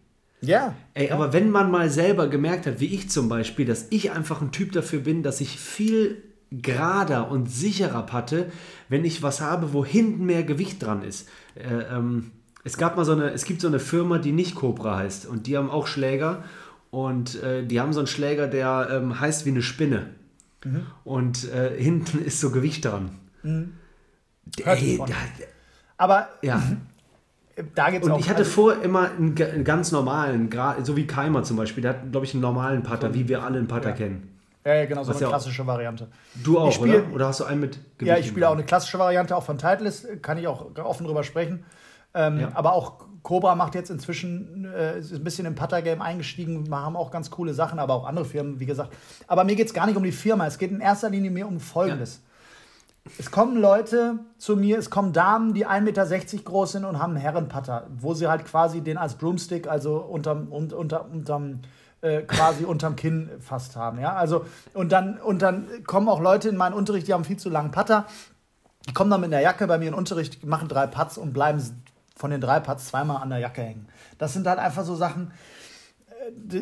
Ja. Ey, aber wenn man mal selber gemerkt hat, wie ich zum Beispiel, dass ich einfach ein Typ dafür bin, dass ich viel gerader und sicherer patte, wenn ich was habe, wo hinten mehr Gewicht dran ist. Äh, ähm, es gab mal so eine, es gibt so eine Firma, die nicht Cobra heißt und die haben auch Schläger und äh, die haben so einen Schläger, der ähm, heißt wie eine Spinne. Mhm. Und äh, hinten ist so Gewicht dran. Mhm. Ey, da, Aber ja. da gibt's Und ich hatte vorher immer einen, einen, ganz normalen, so wie Keimer zum Beispiel, der hat, glaube ich, einen normalen Putter, so, wie wir alle einen Putter ja. kennen. Ja, ja, genau, so Was eine klassische Variante. Du auch, spiel, oder? Oder hast du einen mit Gewicht? Ja, ich spiele auch eine klassische Variante, auch von Titleist, kann ich auch offen drüber sprechen. Ähm, ja. Aber auch Cobra macht jetzt inzwischen äh, ist ein bisschen im Putter-Game eingestiegen, wir haben auch ganz coole Sachen, aber auch andere Firmen, wie gesagt. Aber mir geht es gar nicht um die Firma, es geht in erster Linie mir um Folgendes. Ja. Es kommen Leute zu mir, es kommen Damen, die 1,60 Meter groß sind und haben einen Herrenputter, wo sie halt quasi den als Broomstick, also unterm, unter, unter, unterm äh, quasi *laughs* unterm Kinn fast haben. Ja? Also, und, dann, und dann kommen auch Leute in meinen Unterricht, die haben viel zu langen Putter. Die kommen dann mit einer Jacke bei mir in den Unterricht, machen drei Putts und bleiben von den drei Putts zweimal an der Jacke hängen. Das sind halt einfach so Sachen, äh,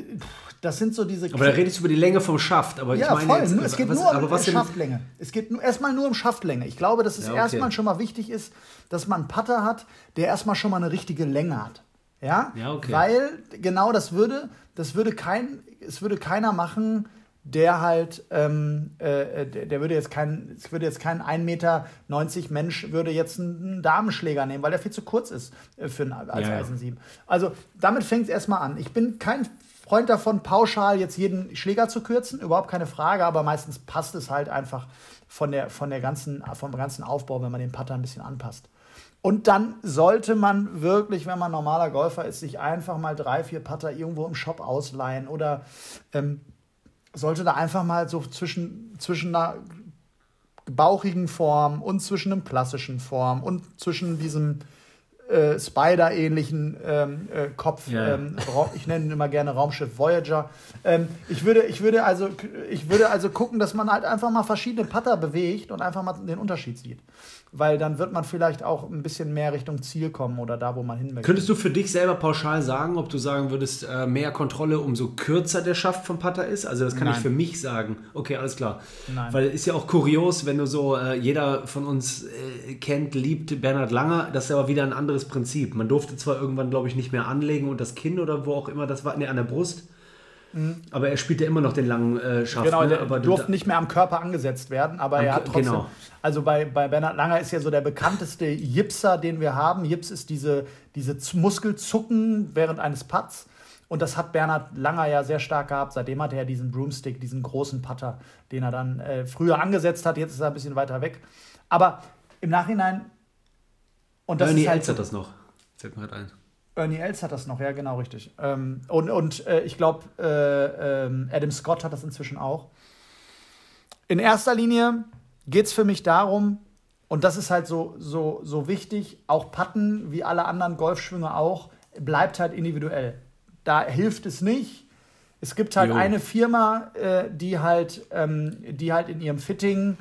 das sind so diese. Aber da redest du über die Länge vom Schaft. Aber ja, ich meine voll. Jetzt, es geht was, nur um was Schaftlänge. Es geht erstmal nur um Schaftlänge. Ich glaube, dass es ja, okay. erstmal schon mal wichtig ist, dass man einen Putter hat, der erstmal schon mal eine richtige Länge hat. Ja, ja okay. Weil genau das würde, das würde kein, es würde keiner machen, der halt, ähm, äh, der, der, würde jetzt kein, es würde jetzt kein 1,90 Meter Mensch würde jetzt einen Damenschläger nehmen, weil der viel zu kurz ist äh, für ein, als ja, Eisensieben. Also damit fängt es erstmal an. Ich bin kein Freund davon, pauschal jetzt jeden Schläger zu kürzen, überhaupt keine Frage, aber meistens passt es halt einfach von der, von der ganzen, vom ganzen Aufbau, wenn man den Putter ein bisschen anpasst. Und dann sollte man wirklich, wenn man normaler Golfer ist, sich einfach mal drei, vier Putter irgendwo im Shop ausleihen oder ähm, sollte da einfach mal so zwischen, zwischen einer bauchigen Form und zwischen einem klassischen Form und zwischen diesem äh, Spider-ähnlichen ähm, äh, Kopf. Ja. Ähm, ich nenne ihn immer gerne Raumschiff Voyager. Ähm, ich, würde, ich, würde also, ich würde also gucken, dass man halt einfach mal verschiedene Putter bewegt und einfach mal den Unterschied sieht weil dann wird man vielleicht auch ein bisschen mehr Richtung Ziel kommen oder da, wo man hin möchte. Könntest du für dich selber pauschal sagen, ob du sagen würdest, äh, mehr Kontrolle, umso kürzer der Schaft vom Putter ist? Also das kann Nein. ich für mich sagen. Okay, alles klar. Nein. Weil ist ja auch kurios, wenn du so, äh, jeder von uns äh, kennt, liebt Bernhard Langer, das ist aber wieder ein anderes Prinzip. Man durfte zwar irgendwann, glaube ich, nicht mehr anlegen und das Kinn oder wo auch immer das war, ne, an der Brust. Aber er spielt ja immer noch den langen äh, Schaft. Genau, ne? aber du- durfte nicht mehr am Körper angesetzt werden, aber Am er hat trotzdem. genau. Also bei, bei Bernhard Langer ist ja so der bekannteste Jipser, den wir haben. Jips ist diese, diese Muskelzucken während eines Putts. Und das hat Bernhard Langer ja sehr stark gehabt. Seitdem hat er diesen Broomstick, diesen großen Putter, den er dann äh, früher angesetzt hat. Jetzt ist er ein bisschen weiter weg. Aber im Nachhinein. Und das Ernie ist halt hat das noch. Fällt mir halt ein. Ernie Els hat das noch, ja, genau, richtig. Ähm, und und äh, ich glaube, äh, ähm, Adam Scott hat das inzwischen auch. In erster Linie geht es für mich darum, und das ist halt so, so, so wichtig, auch Patten, wie alle anderen Golfschwünge auch, bleibt halt individuell. Da hilft es nicht. Es gibt halt Jo. eine Firma, äh, die, halt, ähm, die halt in ihrem Fitting,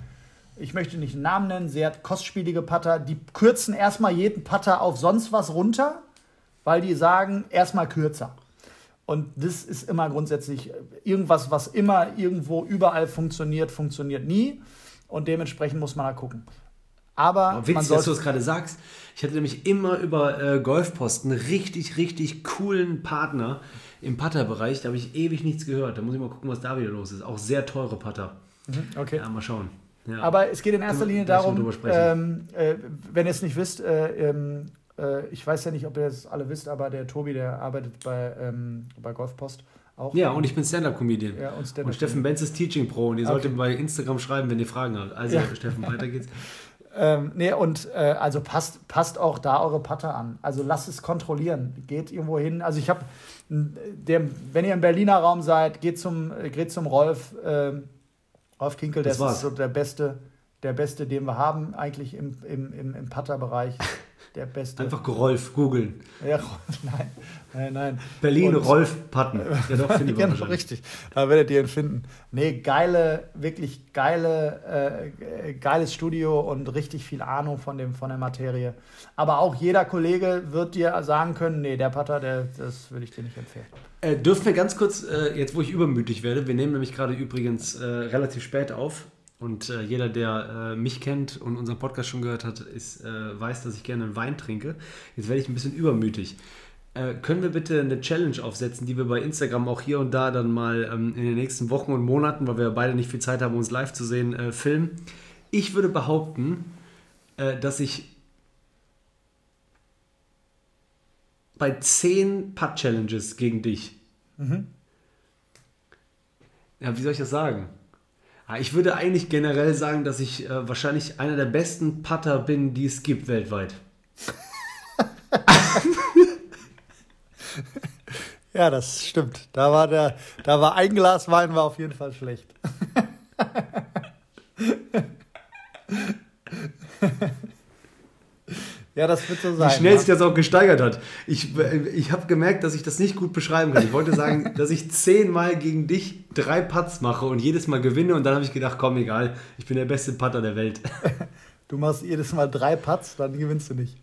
ich möchte nicht einen Namen nennen, sehr kostspielige Putter, die kürzen erstmal jeden Putter auf sonst was runter, weil die sagen, erstmal kürzer. Und das ist immer grundsätzlich irgendwas, was immer irgendwo überall funktioniert, funktioniert nie. Und dementsprechend muss man da gucken. Aber man witzig, dass du das gerade sagst. Ich hatte nämlich immer über äh, Golfposten richtig, richtig coolen Partner im Putterbereich. Da habe ich ewig nichts gehört. Da muss ich mal gucken, was da wieder los ist. Auch sehr teure Putter. okay. Ja, mal schauen. Ja. Aber es geht in erster Linie darum, ähm, äh, wenn ihr es nicht wisst, äh, ähm, äh, ich weiß ja nicht, ob ihr es alle wisst, aber der Tobi, der arbeitet bei, ähm, bei Golfpost auch. ja, und ich bin Stand-Up-Comedian. Ja, und Stand-up und Steffen Benz ist Teaching Pro und ihr Okay. solltet bei Instagram schreiben, wenn ihr Fragen habt. Also, Ja. Steffen, weiter geht's. *laughs* Ähm, nee, und äh, also passt, passt auch da eure Putter an. Also lasst es kontrollieren. Geht irgendwo hin. Also ich habe, wenn ihr im Berliner Raum seid, geht zum, äh, geht zum Rolf, ähm, Rolf Kinkel, Das das, ist so der beste, der beste, den wir haben, eigentlich im, im, im, im Putter-Bereich. *laughs* Der beste. Einfach Rolf googeln. Ja, *laughs* nein, nein, nein. Berlin, Und- Rolf Patten. *laughs* Ja, doch, finde ich Genau, wahrscheinlich. richtig. Da werdet ihr ihn finden. Nee, geile, wirklich geile, äh, geiles Studio und richtig viel Ahnung von, dem, von der Materie. Aber auch jeder Kollege wird dir sagen können, nee, der Pater, der, das würde ich dir nicht empfehlen. Äh, dürfen wir ganz kurz, äh, jetzt wo ich übermütig werde, wir nehmen nämlich gerade übrigens äh, relativ spät auf und äh, jeder, der äh, mich kennt und unseren Podcast schon gehört hat, ist, äh, weiß, dass ich gerne einen Wein trinke. Jetzt werde ich ein bisschen übermütig. Äh, können wir bitte eine Challenge aufsetzen, die wir bei Instagram auch hier und da dann mal ähm, in den nächsten Wochen und Monaten, weil wir beide nicht viel Zeit haben, uns live zu sehen, äh, filmen? Ich würde behaupten, äh, dass ich bei 10 Putt-Challenges gegen dich ja, wie soll ich das sagen? Ah, Ich würde eigentlich generell sagen, dass ich äh, wahrscheinlich einer der besten Putter bin, die es gibt weltweit. *laughs* Ja, das stimmt. Da war, der, da war ein Glas Wein war auf jeden Fall schlecht. *laughs* ja, das wird so sein. Wie schnell ja. sich das auch gesteigert hat. Ich, äh, ich habe gemerkt, dass ich das nicht gut beschreiben kann. Ich wollte sagen, *laughs* dass ich zehnmal gegen dich drei Putts mache und jedes Mal gewinne und dann habe ich gedacht, komm, egal, ich bin der beste Putter der Welt. *laughs* Du machst jedes Mal drei Putts, dann gewinnst du nicht.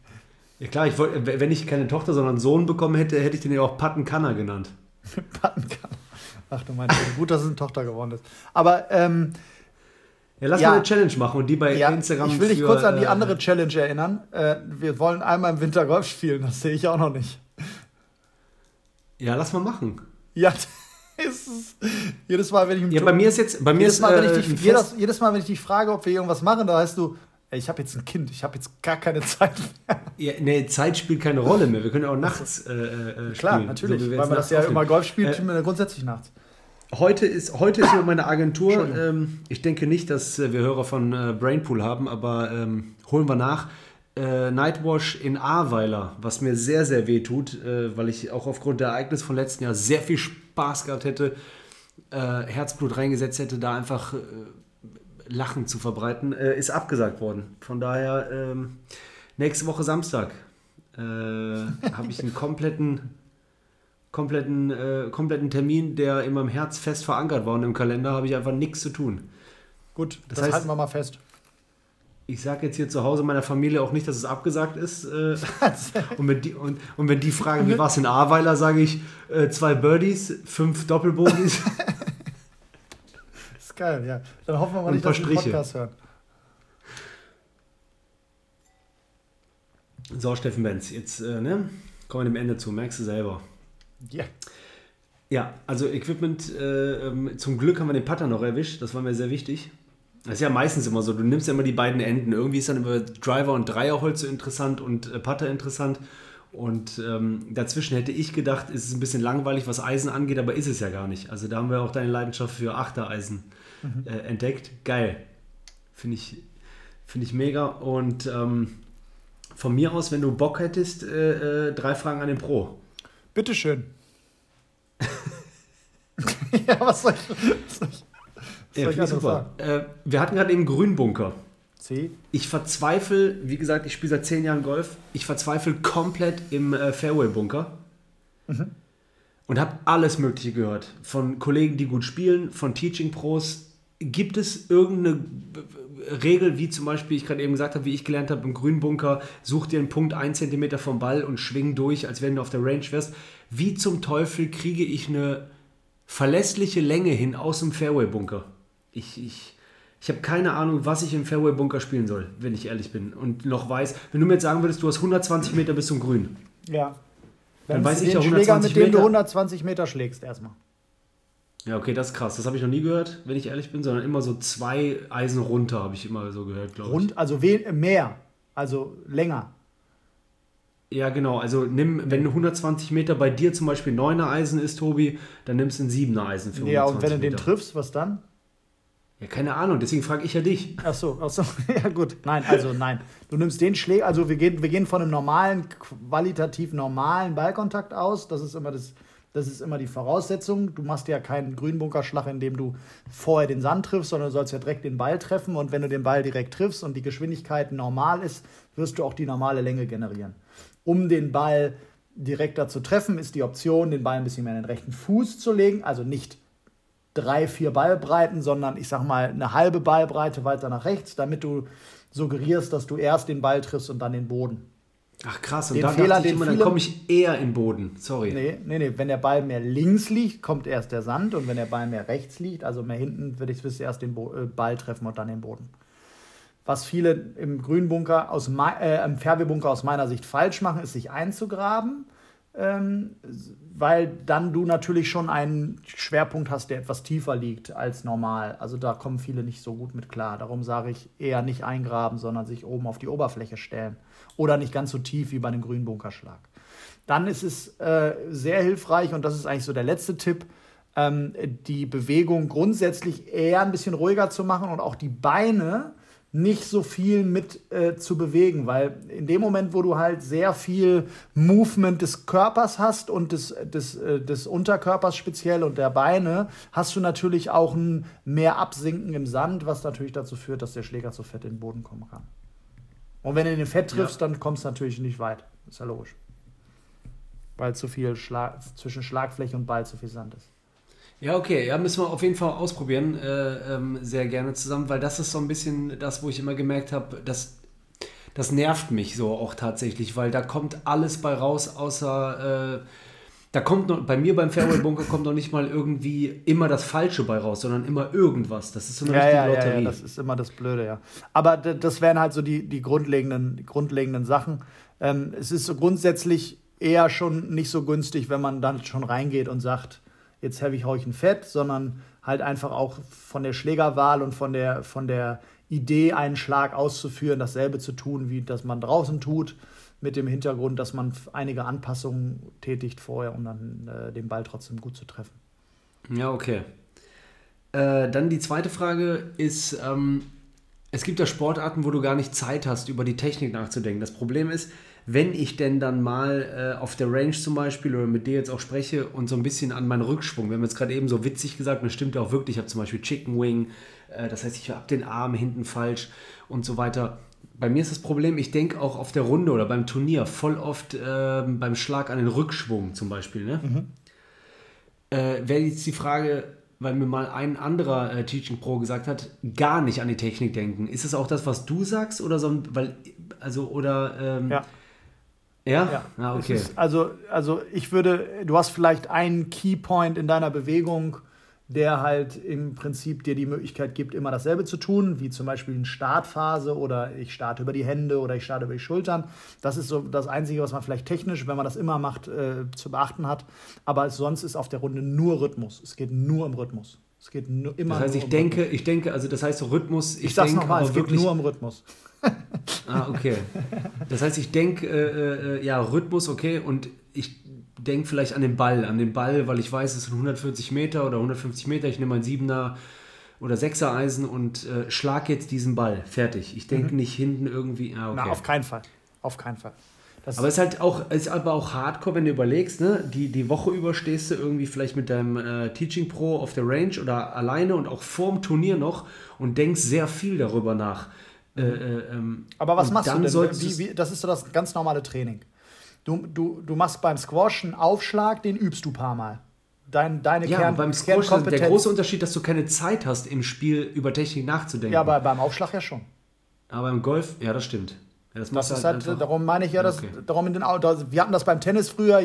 Ja klar, ich wollte, wenn ich keine Tochter, sondern einen Sohn bekommen hätte, hätte ich den ja auch Pattenkanner genannt. *laughs* Patten kann. Ach du meinst, gut, dass es eine Tochter geworden ist. Aber ähm, Ja, lass Ja. mal eine Challenge machen und die bei ja, Instagram ich will dich für, kurz an die äh, andere Challenge erinnern. Äh, wir wollen einmal im Winter Golf spielen, das sehe ich auch noch nicht. Ja, lass mal machen. Ja, *laughs* ist es, jedes Mal, wenn ich Ja, bei mir ist jetzt, bei mir jedes ist Mal, wenn äh, ich ein dich, jedes, jedes Mal, wenn ich dich frage, ob wir irgendwas machen, da heißt du, ey, ich habe jetzt ein Kind, ich habe jetzt gar keine *laughs* Zeit mehr. Ja, nee, Zeit spielt keine Rolle mehr. Wir können ja auch nachts äh, äh, Klar, spielen, natürlich, so weil man das ja immer Golf spielt, Äh, spielen wir grundsätzlich nachts. Heute ist, heute ist so meine Agentur. Ähm, ich denke nicht, dass äh, wir Hörer von äh, Brainpool haben, aber ähm, holen wir nach. Äh, Nightwash in Ahrweiler, was mir sehr, sehr weh tut, äh, weil ich auch aufgrund der Ereignisse von letzten Jahr sehr viel Spaß gehabt hätte, äh, Herzblut reingesetzt hätte, da einfach äh, Lachen zu verbreiten, ist abgesagt worden. Von daher ähm, nächste Woche Samstag habe ich einen kompletten, kompletten, äh, kompletten Termin, der in meinem Herz fest verankert war und im Kalender habe ich einfach nichts zu tun. Gut, das, das heißt, halten wir mal fest. Ich sage jetzt hier zu Hause meiner Familie auch nicht, dass es abgesagt ist. Äh, *laughs* und, wenn die, und, und wenn die fragen, wie war es in Ahrweiler, sage ich äh, zwei Birdies, fünf Doppelbogies. *laughs* ist geil, ja. Dann hoffen wir mal nicht, dass wir den Podcast hören. So, Steffen Benz, jetzt äh, ne, kommen wir dem Ende zu, merkst du selber. Ja. Yeah. Ja, also Equipment, äh, ähm, zum Glück haben wir den Putter noch erwischt, das war mir sehr wichtig. Das ist ja meistens immer so, du nimmst ja immer die beiden Enden. Irgendwie ist dann immer Driver und Dreierholz so interessant und äh, Putter interessant. Und ähm, dazwischen hätte ich gedacht, ist es ein bisschen langweilig, was Eisen angeht, aber ist es ja gar nicht. Also da haben wir auch deine Leidenschaft für Achtereisen mhm. äh, entdeckt. Geil. Finde ich, find ich mega. Und ähm, von mir aus, wenn du Bock hättest, äh, äh, drei Fragen an den Pro. Bitteschön. *laughs* ja, was soll ich, was soll ich, was ja, super. Äh, wir hatten gerade eben Grünbunker. C. Ich verzweifle, wie gesagt, ich spiele seit zehn Jahren Golf, ich verzweifle komplett im äh, Fairway-Bunker. Mhm. Und habe alles Mögliche gehört. Von Kollegen, die gut spielen, von Teaching-Pros. Gibt es irgendeine Regel, wie zum Beispiel ich gerade eben gesagt habe, wie ich gelernt habe im Grünbunker, such dir einen Punkt 1 cm vom Ball und schwing durch, als wenn du auf der Range wärst. Wie zum Teufel kriege ich eine verlässliche Länge hin aus dem Fairway-Bunker? Ich, ich, ich habe keine Ahnung, was ich im Fairway-Bunker spielen soll, wenn ich ehrlich bin. Und noch weiß, wenn du mir jetzt sagen würdest, du hast 120 Meter bis zum Grün. Ja. Dann, dann weiß ich ja 120 Schläger, mit dem du 120 Meter schlägst erstmal. Ja, okay, das ist krass. Das habe ich noch nie gehört, wenn ich ehrlich bin, sondern immer so zwei Eisen runter, habe ich immer so gehört, glaube ich. Rund, also mehr, also länger. Ja, genau. Also nimm, wenn 120 Meter bei dir zum Beispiel 9er Eisen ist, Tobi, dann nimmst du ein 7er Eisen für 120 Ja, und wenn du Meter. den triffst, was dann? Ja, keine Ahnung, deswegen frage ich ja dich. Ach so, ach so, *laughs* ja gut. Nein, also nein. Du nimmst den Schläger, also wir gehen, wir gehen von einem normalen, qualitativ normalen Ballkontakt aus. Das ist immer das, das ist immer die Voraussetzung. Du machst ja keinen Grünbunkerschlag, indem du vorher den Sand triffst, sondern du sollst ja direkt den Ball treffen. Und wenn du den Ball direkt triffst und die Geschwindigkeit normal ist, wirst du auch die normale Länge generieren. Um den Ball direkter zu treffen, ist die Option, den Ball ein bisschen mehr in den rechten Fuß zu legen. Also nicht drei, vier Ballbreiten, sondern ich sag mal eine halbe Ballbreite weiter nach rechts, damit du suggerierst, dass du erst den Ball triffst und dann den Boden. Ach krass, und den dann, Fehler, immer, dann komme ich eher in Boden. Sorry. Nee, nee, nee. Wenn der Ball mehr links liegt, kommt erst der Sand. Und wenn der Ball mehr rechts liegt, also mehr hinten, würde ich erst den Bo äh, Ball treffen und dann den Boden. Was viele im Grünbunker, aus, äh, im Fairway-Bunker aus meiner Sicht falsch machen, ist sich einzugraben weil dann du natürlich schon einen Schwerpunkt hast, der etwas tiefer liegt als normal. Also da kommen viele nicht so gut mit klar. Darum sage ich eher nicht eingraben, sondern sich oben auf die Oberfläche stellen. Oder nicht ganz so tief wie bei einem Grünbunkerschlag. Dann ist es äh, sehr hilfreich, und das ist eigentlich so der letzte Tipp, ähm, die Bewegung grundsätzlich eher ein bisschen ruhiger zu machen und auch die Beine nicht so viel mit äh, zu bewegen, weil in dem Moment, wo du halt sehr viel Movement des Körpers hast und des, des, äh, des Unterkörpers speziell und der Beine, hast du natürlich auch ein mehr Absinken im Sand, was natürlich dazu führt, dass der Schläger zu fett in den Boden kommen kann. Und wenn du in den Fett triffst, ja. dann kommst du natürlich nicht weit. Ist ja logisch. Weil zu viel Schlag zwischen Schlagfläche und Ball zu viel Sand ist. Ja, okay, ja, müssen wir auf jeden Fall ausprobieren, äh, ähm, sehr gerne zusammen, weil das ist so ein bisschen das, wo ich immer gemerkt habe, dass das nervt mich so auch tatsächlich, weil da kommt alles bei raus, außer äh, da kommt noch, bei mir beim Fairway Bunker kommt noch nicht mal irgendwie immer das Falsche bei raus, sondern immer irgendwas. Das ist so eine ja, richtige ja, Lotterie. Ja, ja, das ist immer das Blöde, ja. Aber das wären halt so die, die grundlegenden, grundlegenden Sachen. Ähm, es ist so grundsätzlich eher schon nicht so günstig, wenn man dann schon reingeht und sagt, jetzt habe ich euch ein Fett, sondern halt einfach auch von der Schlägerwahl und von der, von der Idee, einen Schlag auszuführen, dasselbe zu tun, wie das man draußen tut, mit dem Hintergrund, dass man einige Anpassungen tätigt vorher, um dann äh, den Ball trotzdem gut zu treffen. Ja, okay. Äh, dann die zweite Frage ist, ähm, es gibt ja Sportarten, wo du gar nicht Zeit hast, über die Technik nachzudenken. Das Problem ist, wenn ich denn dann mal äh, auf der Range zum Beispiel oder mit dir jetzt auch spreche und so ein bisschen an meinen Rückschwung, wir haben jetzt gerade eben so witzig gesagt, das stimmt ja auch wirklich, ich habe zum Beispiel Chicken Wing, äh, das heißt, ich habe den Arm hinten falsch und so weiter. bei mir ist das Problem, ich denke auch auf der Runde oder beim Turnier voll oft äh, beim Schlag an den Rückschwung zum Beispiel. Ne? Mhm. Äh, Wäre jetzt die Frage, weil mir mal ein anderer äh, Teaching Pro gesagt hat, gar nicht an die Technik denken. Ist es auch das, was du sagst oder so? Weil, also, oder. Ähm, ja. Ja? Ja. Ah, okay. Ist, also, also, ich würde, du hast vielleicht einen Keypoint in deiner Bewegung der halt im Prinzip dir die Möglichkeit gibt, immer dasselbe zu tun, wie zum Beispiel eine Startphase oder ich starte über die Hände oder ich starte über die Schultern. Das ist so das Einzige, was man vielleicht technisch, wenn man das immer macht, äh, zu beachten hat. Aber sonst ist auf der Runde nur Rhythmus. Es geht nur um Rhythmus. Es geht nur, immer das heißt, ich um denke, Rhythmus. ich denke, also das heißt so Rhythmus. Ich, ich sag's nochmal, es geht nur um Rhythmus. Ah, okay. Das heißt, ich denke, äh, äh, ja, Rhythmus, okay, und ich denke vielleicht an den Ball, an den Ball, weil ich weiß, es sind 140 Meter oder 150 Meter. Ich nehme ein Siebener oder Sechser Eisen und äh, schlag jetzt diesen Ball. Fertig. Ich denke mhm. nicht hinten irgendwie. Ah, okay. Na, auf keinen Fall. Auf keinen Fall. Das aber es ist halt auch, ist aber auch hardcore, wenn du überlegst, ne? die, die Woche über stehst du irgendwie vielleicht mit deinem äh, Teaching Pro auf der Range oder alleine und auch vorm Turnier noch und denkst sehr viel darüber nach. Äh, äh, ähm, aber was machst du denn? Wie, wie, das ist so das ganz normale Training. Du, du, du machst beim Squash einen Aufschlag, den übst du ein paar Mal. Dein, deine ja, Kern, beim Squash ist der große Unterschied, dass du keine Zeit hast, im Spiel über Technik nachzudenken. Ja, aber beim Aufschlag ja schon. Aber beim Golf, ja, das stimmt. Ja, das, das ist halt, halt darum meine ich ja, dass, okay. darum in den, wir hatten das beim Tennis früher,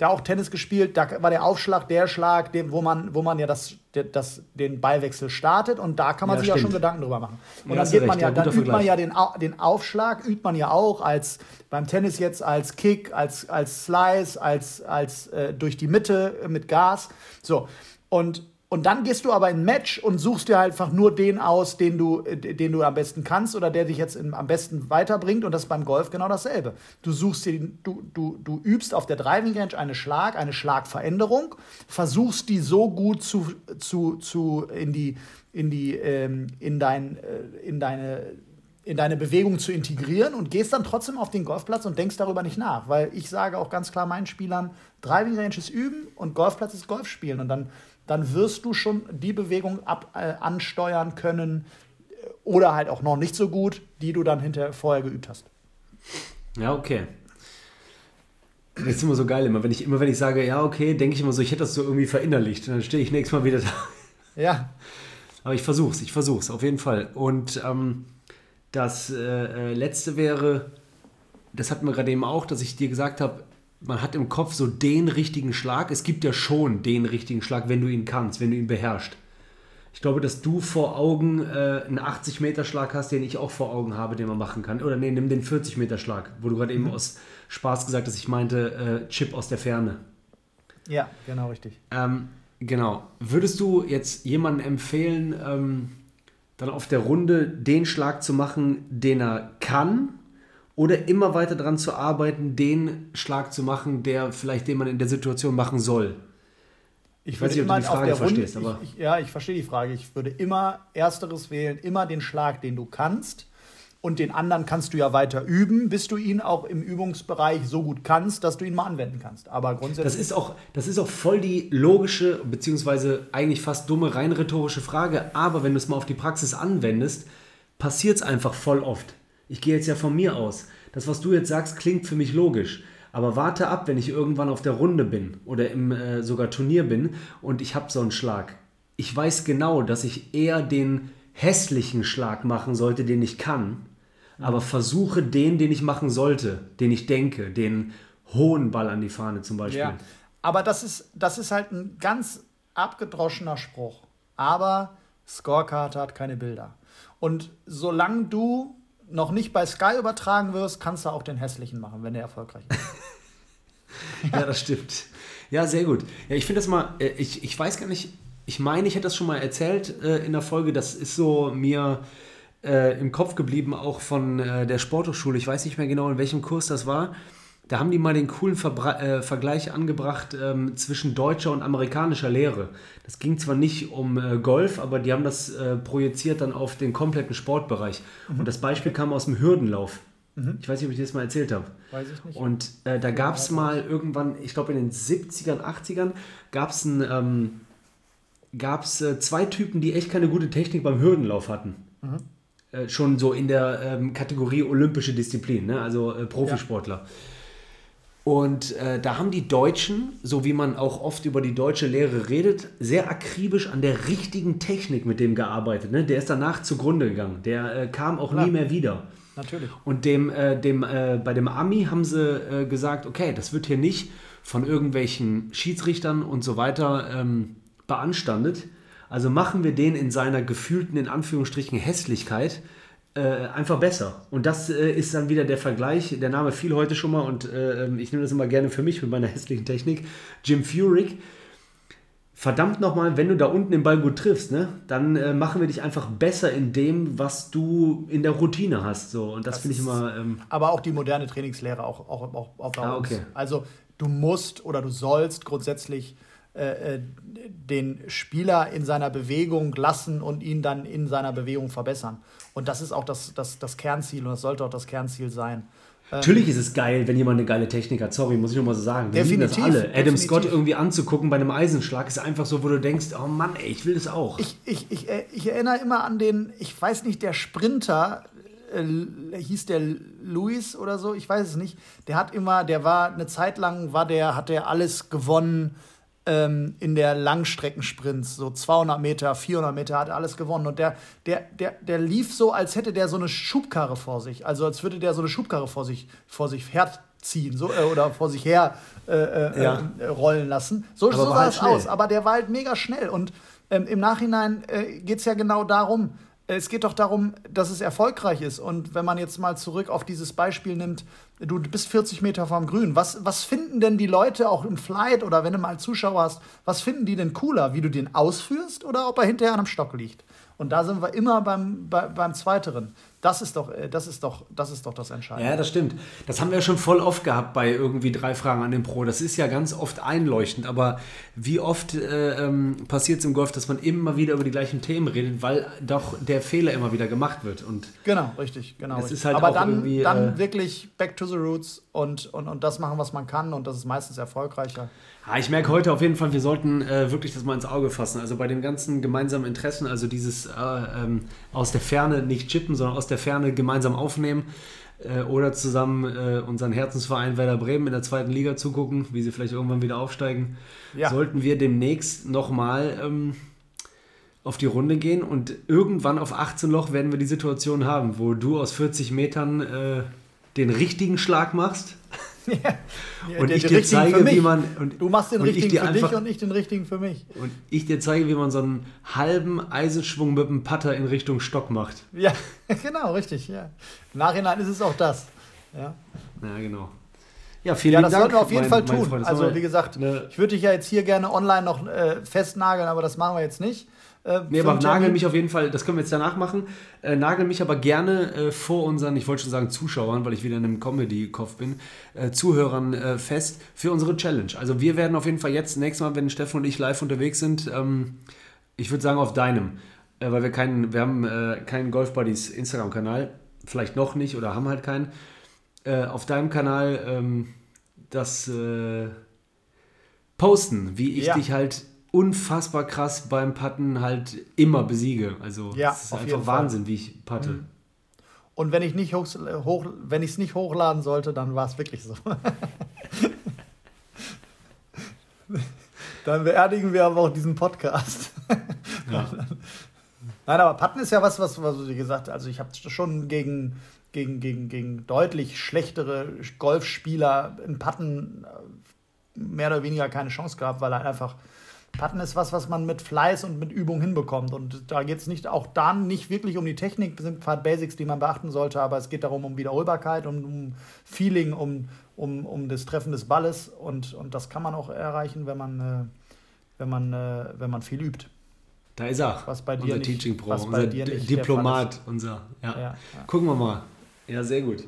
der auch Tennis gespielt, da war der Aufschlag der Schlag, den, wo, man, wo man ja das, das, den Ballwechsel startet und da kann man ja, sich stimmt. ja schon Gedanken drüber machen. Und ja, dann, geht man ja, dann übt man ja den, den Aufschlag, übt man ja auch als beim Tennis jetzt als Kick, als, als Slice, als, als äh, durch die Mitte mit Gas. So. Und und dann gehst du aber in ein Match und suchst dir halt einfach nur den aus, den du, den du am besten kannst oder der dich jetzt am besten weiterbringt. Und das ist beim Golf genau dasselbe. Du suchst dir, du, du, du übst auf der Driving Range eine Schlag, eine Schlagveränderung, versuchst die so gut zu, zu, zu in die, in die, ähm, in dein, äh, in deine in deine Bewegung zu integrieren und gehst dann trotzdem auf den Golfplatz und denkst darüber nicht nach. Weil ich sage auch ganz klar meinen Spielern, Driving Range ist üben und Golfplatz ist Golf spielen. Und dann dann wirst du schon die Bewegung ab, äh, ansteuern können äh, oder halt auch noch nicht so gut, die du dann hinterher vorher geübt hast. Ja, okay. Das ist immer so geil, immer wenn ich, immer wenn ich sage, ja, okay, denke ich immer so, ich hätte das so irgendwie verinnerlicht. Und dann stehe ich nächstes Mal wieder da. Ja. Aber ich versuch's, ich versuch's, auf jeden Fall. Und ähm, das äh, äh letzte wäre, das hatten wir gerade eben auch, dass ich dir gesagt habe, man hat im Kopf so den richtigen Schlag. Es gibt ja schon den richtigen Schlag, wenn du ihn kannst, wenn du ihn beherrschst. Ich glaube, dass du vor Augen äh, einen 80-Meter-Schlag hast, den ich auch vor Augen habe, den man machen kann. Oder nee, nimm den 40-Meter-Schlag, wo du gerade eben mhm. aus Spaß gesagt hast, ich meinte äh, Chip aus der Ferne. Ja, genau richtig. Ähm, genau. Würdest du jetzt jemandem empfehlen, ähm, dann auf der Runde den Schlag zu machen, den er kann oder immer weiter daran zu arbeiten, den Schlag zu machen, der vielleicht den man in der Situation machen soll. Ich, weiß nicht, ob du die Frage verstehst, aber. Ich, ich, ja, ich verstehe die Frage. Ich würde immer Ersteres wählen, immer den Schlag, den du kannst. Und den anderen kannst du ja weiter üben, bis du ihn auch im Übungsbereich so gut kannst, dass du ihn mal anwenden kannst. Aber grundsätzlich. Das ist auch, das ist auch voll die logische, beziehungsweise eigentlich fast dumme, rein rhetorische Frage. Aber wenn du es mal auf die Praxis anwendest, passiert es einfach voll oft. Ich gehe jetzt ja von mir aus. Das, was du jetzt sagst, klingt für mich logisch. Aber warte ab, wenn ich irgendwann auf der Runde bin oder im äh, sogar Turnier bin und ich habe so einen Schlag. Ich weiß genau, dass ich eher den hässlichen Schlag machen sollte, den ich kann, aber versuche den, den ich machen sollte, den ich denke, den hohen Ball an die Fahne zum Beispiel. Ja, aber das ist, das ist halt ein ganz abgedroschener Spruch. Aber Scorecard hat keine Bilder. Und solange du noch nicht bei Sky übertragen wirst, kannst du auch den hässlichen machen, wenn der erfolgreich ist. *laughs* ja, das stimmt. Ja, sehr gut. Ja, ich finde das mal, äh, ich, ich weiß gar nicht, ich meine, ich hätte das schon mal erzählt äh, in der Folge, das ist so mir äh, im Kopf geblieben, auch von äh, der Sporthochschule. Ich weiß nicht mehr genau, in welchem Kurs das war. Da haben die mal den coolen Verbra äh, Vergleich angebracht ähm, zwischen deutscher und amerikanischer Lehre. Das ging zwar nicht um äh, Golf, aber die haben das äh, projiziert dann auf den kompletten Sportbereich. Mhm. Und das Beispiel kam aus dem Hürdenlauf. Mhm. Ich weiß nicht, ob ich das mal erzählt habe. Weiß ich nicht. Und äh, da gab es mal irgendwann, ich glaube in den 70ern, 80ern, gab es ähm, gab's, äh, zwei Typen, die echt keine gute Technik beim Hürdenlauf hatten. Mhm. äh, schon so in der ähm, Kategorie olympische Disziplin, ne? also äh, Profisportler. Ja. Und äh, da haben die Deutschen, so wie man auch oft über die deutsche Lehre redet, sehr akribisch an der richtigen Technik mit dem gearbeitet. Ne? Der ist danach zugrunde gegangen. Der äh, kam auch Klar. nie mehr wieder. Natürlich. Und dem, äh, dem, äh, bei dem Ami haben sie äh, gesagt, okay, das wird hier nicht von irgendwelchen Schiedsrichtern und so weiter ähm, beanstandet. Also machen wir den in seiner gefühlten, in Anführungsstrichen, Hässlichkeit äh, einfach besser. Und das äh, ist dann wieder der Vergleich. Der Name fiel heute schon mal und äh, ich nehme das immer gerne für mich mit meiner *laughs* hässlichen Technik. Jim Furyk. Verdammt nochmal, wenn du da unten den Ball gut triffst, ne, dann äh, machen wir dich einfach besser in dem, was du in der Routine hast. So. Und das, das finde ich immer. Ähm aber auch die moderne Trainingslehre auch, auch, auch, auch bei ah, okay. Also du musst oder du sollst grundsätzlich äh, äh, den Spieler in seiner Bewegung lassen und ihn dann in seiner Bewegung verbessern. Und das ist auch das, das, das Kernziel und das sollte auch das Kernziel sein. Ähm, Natürlich ist es geil, wenn jemand eine geile Technik hat. Sorry, muss ich nochmal so sagen. Wir definitiv, das alle. Adam definitiv. Scott irgendwie anzugucken bei einem Eisenschlag ist einfach so, wo du denkst, oh Mann, ey, ich will das auch. Ich, ich, ich, äh, ich erinnere immer an den, ich weiß nicht, der Sprinter, äh, hieß der Luis oder so, ich weiß es nicht. Der hat immer, der war eine Zeit lang, war der, hat der alles gewonnen ähm, in der Langstreckensprints, so 200 Meter, 400 Meter, hat er alles gewonnen. Und der, der, der, der lief so, als hätte der so eine Schubkarre vor sich. Also als würde der so eine Schubkarre vor sich, vor sich herziehen so, äh, oder vor sich her äh, äh, ja. äh, rollen lassen. So, so sah halt es aus. Aber der war halt mega schnell. Und ähm, im Nachhinein äh, geht es ja genau darum, es geht doch darum, dass es erfolgreich ist. Und wenn man jetzt mal zurück auf dieses Beispiel nimmt, du bist 40 Meter vom Grün. Was, was finden denn die Leute auch im Flight oder wenn du mal Zuschauer hast, was finden die denn cooler, wie du den ausführst oder ob er hinterher an einem Stock liegt? Und da sind wir immer beim, bei, beim Zweiteren. Das ist doch, äh, das ist doch, das ist doch das Entscheidende. Ja, das stimmt. Das haben wir ja schon voll oft gehabt bei irgendwie drei Fragen an den Pro. Das ist ja ganz oft einleuchtend, aber wie oft äh, ähm, passiert es im Golf, dass man immer wieder über die gleichen Themen redet, weil doch der Fehler immer wieder gemacht wird. Und genau, richtig, genau. Richtig. Halt aber dann, dann äh, wirklich back to the roots und, und, und das machen, was man kann und das ist meistens erfolgreicher. Ja, ich merke heute auf jeden Fall, wir sollten äh, wirklich das mal ins Auge fassen. Also bei den ganzen gemeinsamen Interessen, also dieses äh, ähm, aus der Ferne nicht chippen, sondern aus der Ferne gemeinsam aufnehmen äh, oder zusammen äh, unseren Herzensverein Werder Bremen in der zweiten Liga zugucken, wie sie vielleicht irgendwann wieder aufsteigen, ja. sollten wir demnächst nochmal ähm, auf die Runde gehen und irgendwann auf 18 Loch werden wir die Situation haben, wo du aus 40 Metern äh, den richtigen Schlag machst *laughs* ja. und ich dir zeige, wie man. Und, du machst den richtigen für einfach, dich und ich den richtigen für mich. Und ich dir zeige, wie man so einen halben Eisenschwung mit dem Putter in Richtung Stock macht. Ja, *laughs* genau, richtig. Ja. Im Nachhinein ist es auch das. Ja, ja genau. Ja, vielen ja, das Dank. sollten wir auf jeden mein, Fall tun. Also, wie gesagt, ich würde dich ja jetzt hier gerne online noch äh, festnageln, aber das machen wir jetzt nicht. Äh, nee, aber nagel mich auf jeden Fall, das können wir jetzt danach machen, äh, nagel mich aber gerne äh, vor unseren, ich wollte schon sagen Zuschauern, weil ich wieder in einem Comedy-Kopf bin, äh, Zuhörern äh, fest für unsere Challenge. Also wir werden auf jeden Fall jetzt, nächstes Mal, wenn Steffen und ich live unterwegs sind, ähm, ich würde sagen auf deinem, äh, weil wir keinen, wir haben keinen Golf Buddies Instagram-Kanal, vielleicht noch nicht oder haben halt keinen, auf deinem Kanal ähm, das posten, wie ich ja. dich halt unfassbar krass beim Putten halt immer besiege. Also ja, es ist einfach Wahnsinn, Fall. wie ich putte. Mhm. Und wenn ich nicht hoch, hoch wenn ich es nicht hochladen sollte, dann war es wirklich so. *laughs* dann beerdigen wir aber auch diesen Podcast. *laughs* Ja. Nein, aber Putten ist ja was, was, was wie gesagt, also ich habe schon gegen, gegen, gegen, gegen deutlich schlechtere Golfspieler in Putten äh, mehr oder weniger keine Chance gehabt, weil er einfach Putten ist was, was man mit Fleiß und mit Übung hinbekommt. Und da geht es nicht auch dann nicht wirklich um die Technik, das sind Pfad Basics, die man beachten sollte, aber es geht darum, um Wiederholbarkeit, um, um Feeling, um, um, um das Treffen des Balles. Und, und das kann man auch erreichen, wenn man, äh, wenn man, äh, wenn man viel übt. Da ist er. Was bei dir unser nicht, Teaching Pro, unser Diplomat, unser. Ja. Ja, ja. Gucken wir mal. Ja, sehr gut.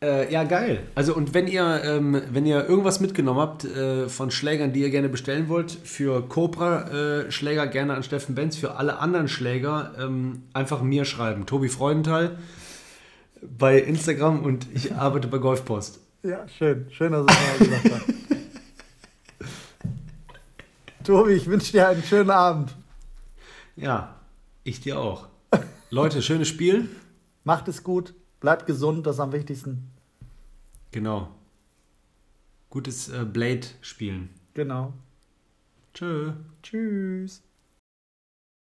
Äh, ja, geil. Also und wenn ihr, ähm, wenn ihr irgendwas mitgenommen habt äh, von Schlägern, die ihr gerne bestellen wollt, für Cobra-Schläger äh, gerne an Steffen Benz, für alle anderen Schläger ähm, einfach mir schreiben. Tobi Freudenthal bei Instagram und ich *laughs* arbeite bei Golfpost. Ja, schön. Schön, dass du mal gesagt hast. *laughs* Tobi, ich wünsche dir einen schönen Abend. Ja, ich dir auch. Leute, schönes Spiel. Macht es gut, bleibt gesund, das ist am wichtigsten. Genau. Gutes äh, Blade spielen. Genau. Tschö. Tschüss.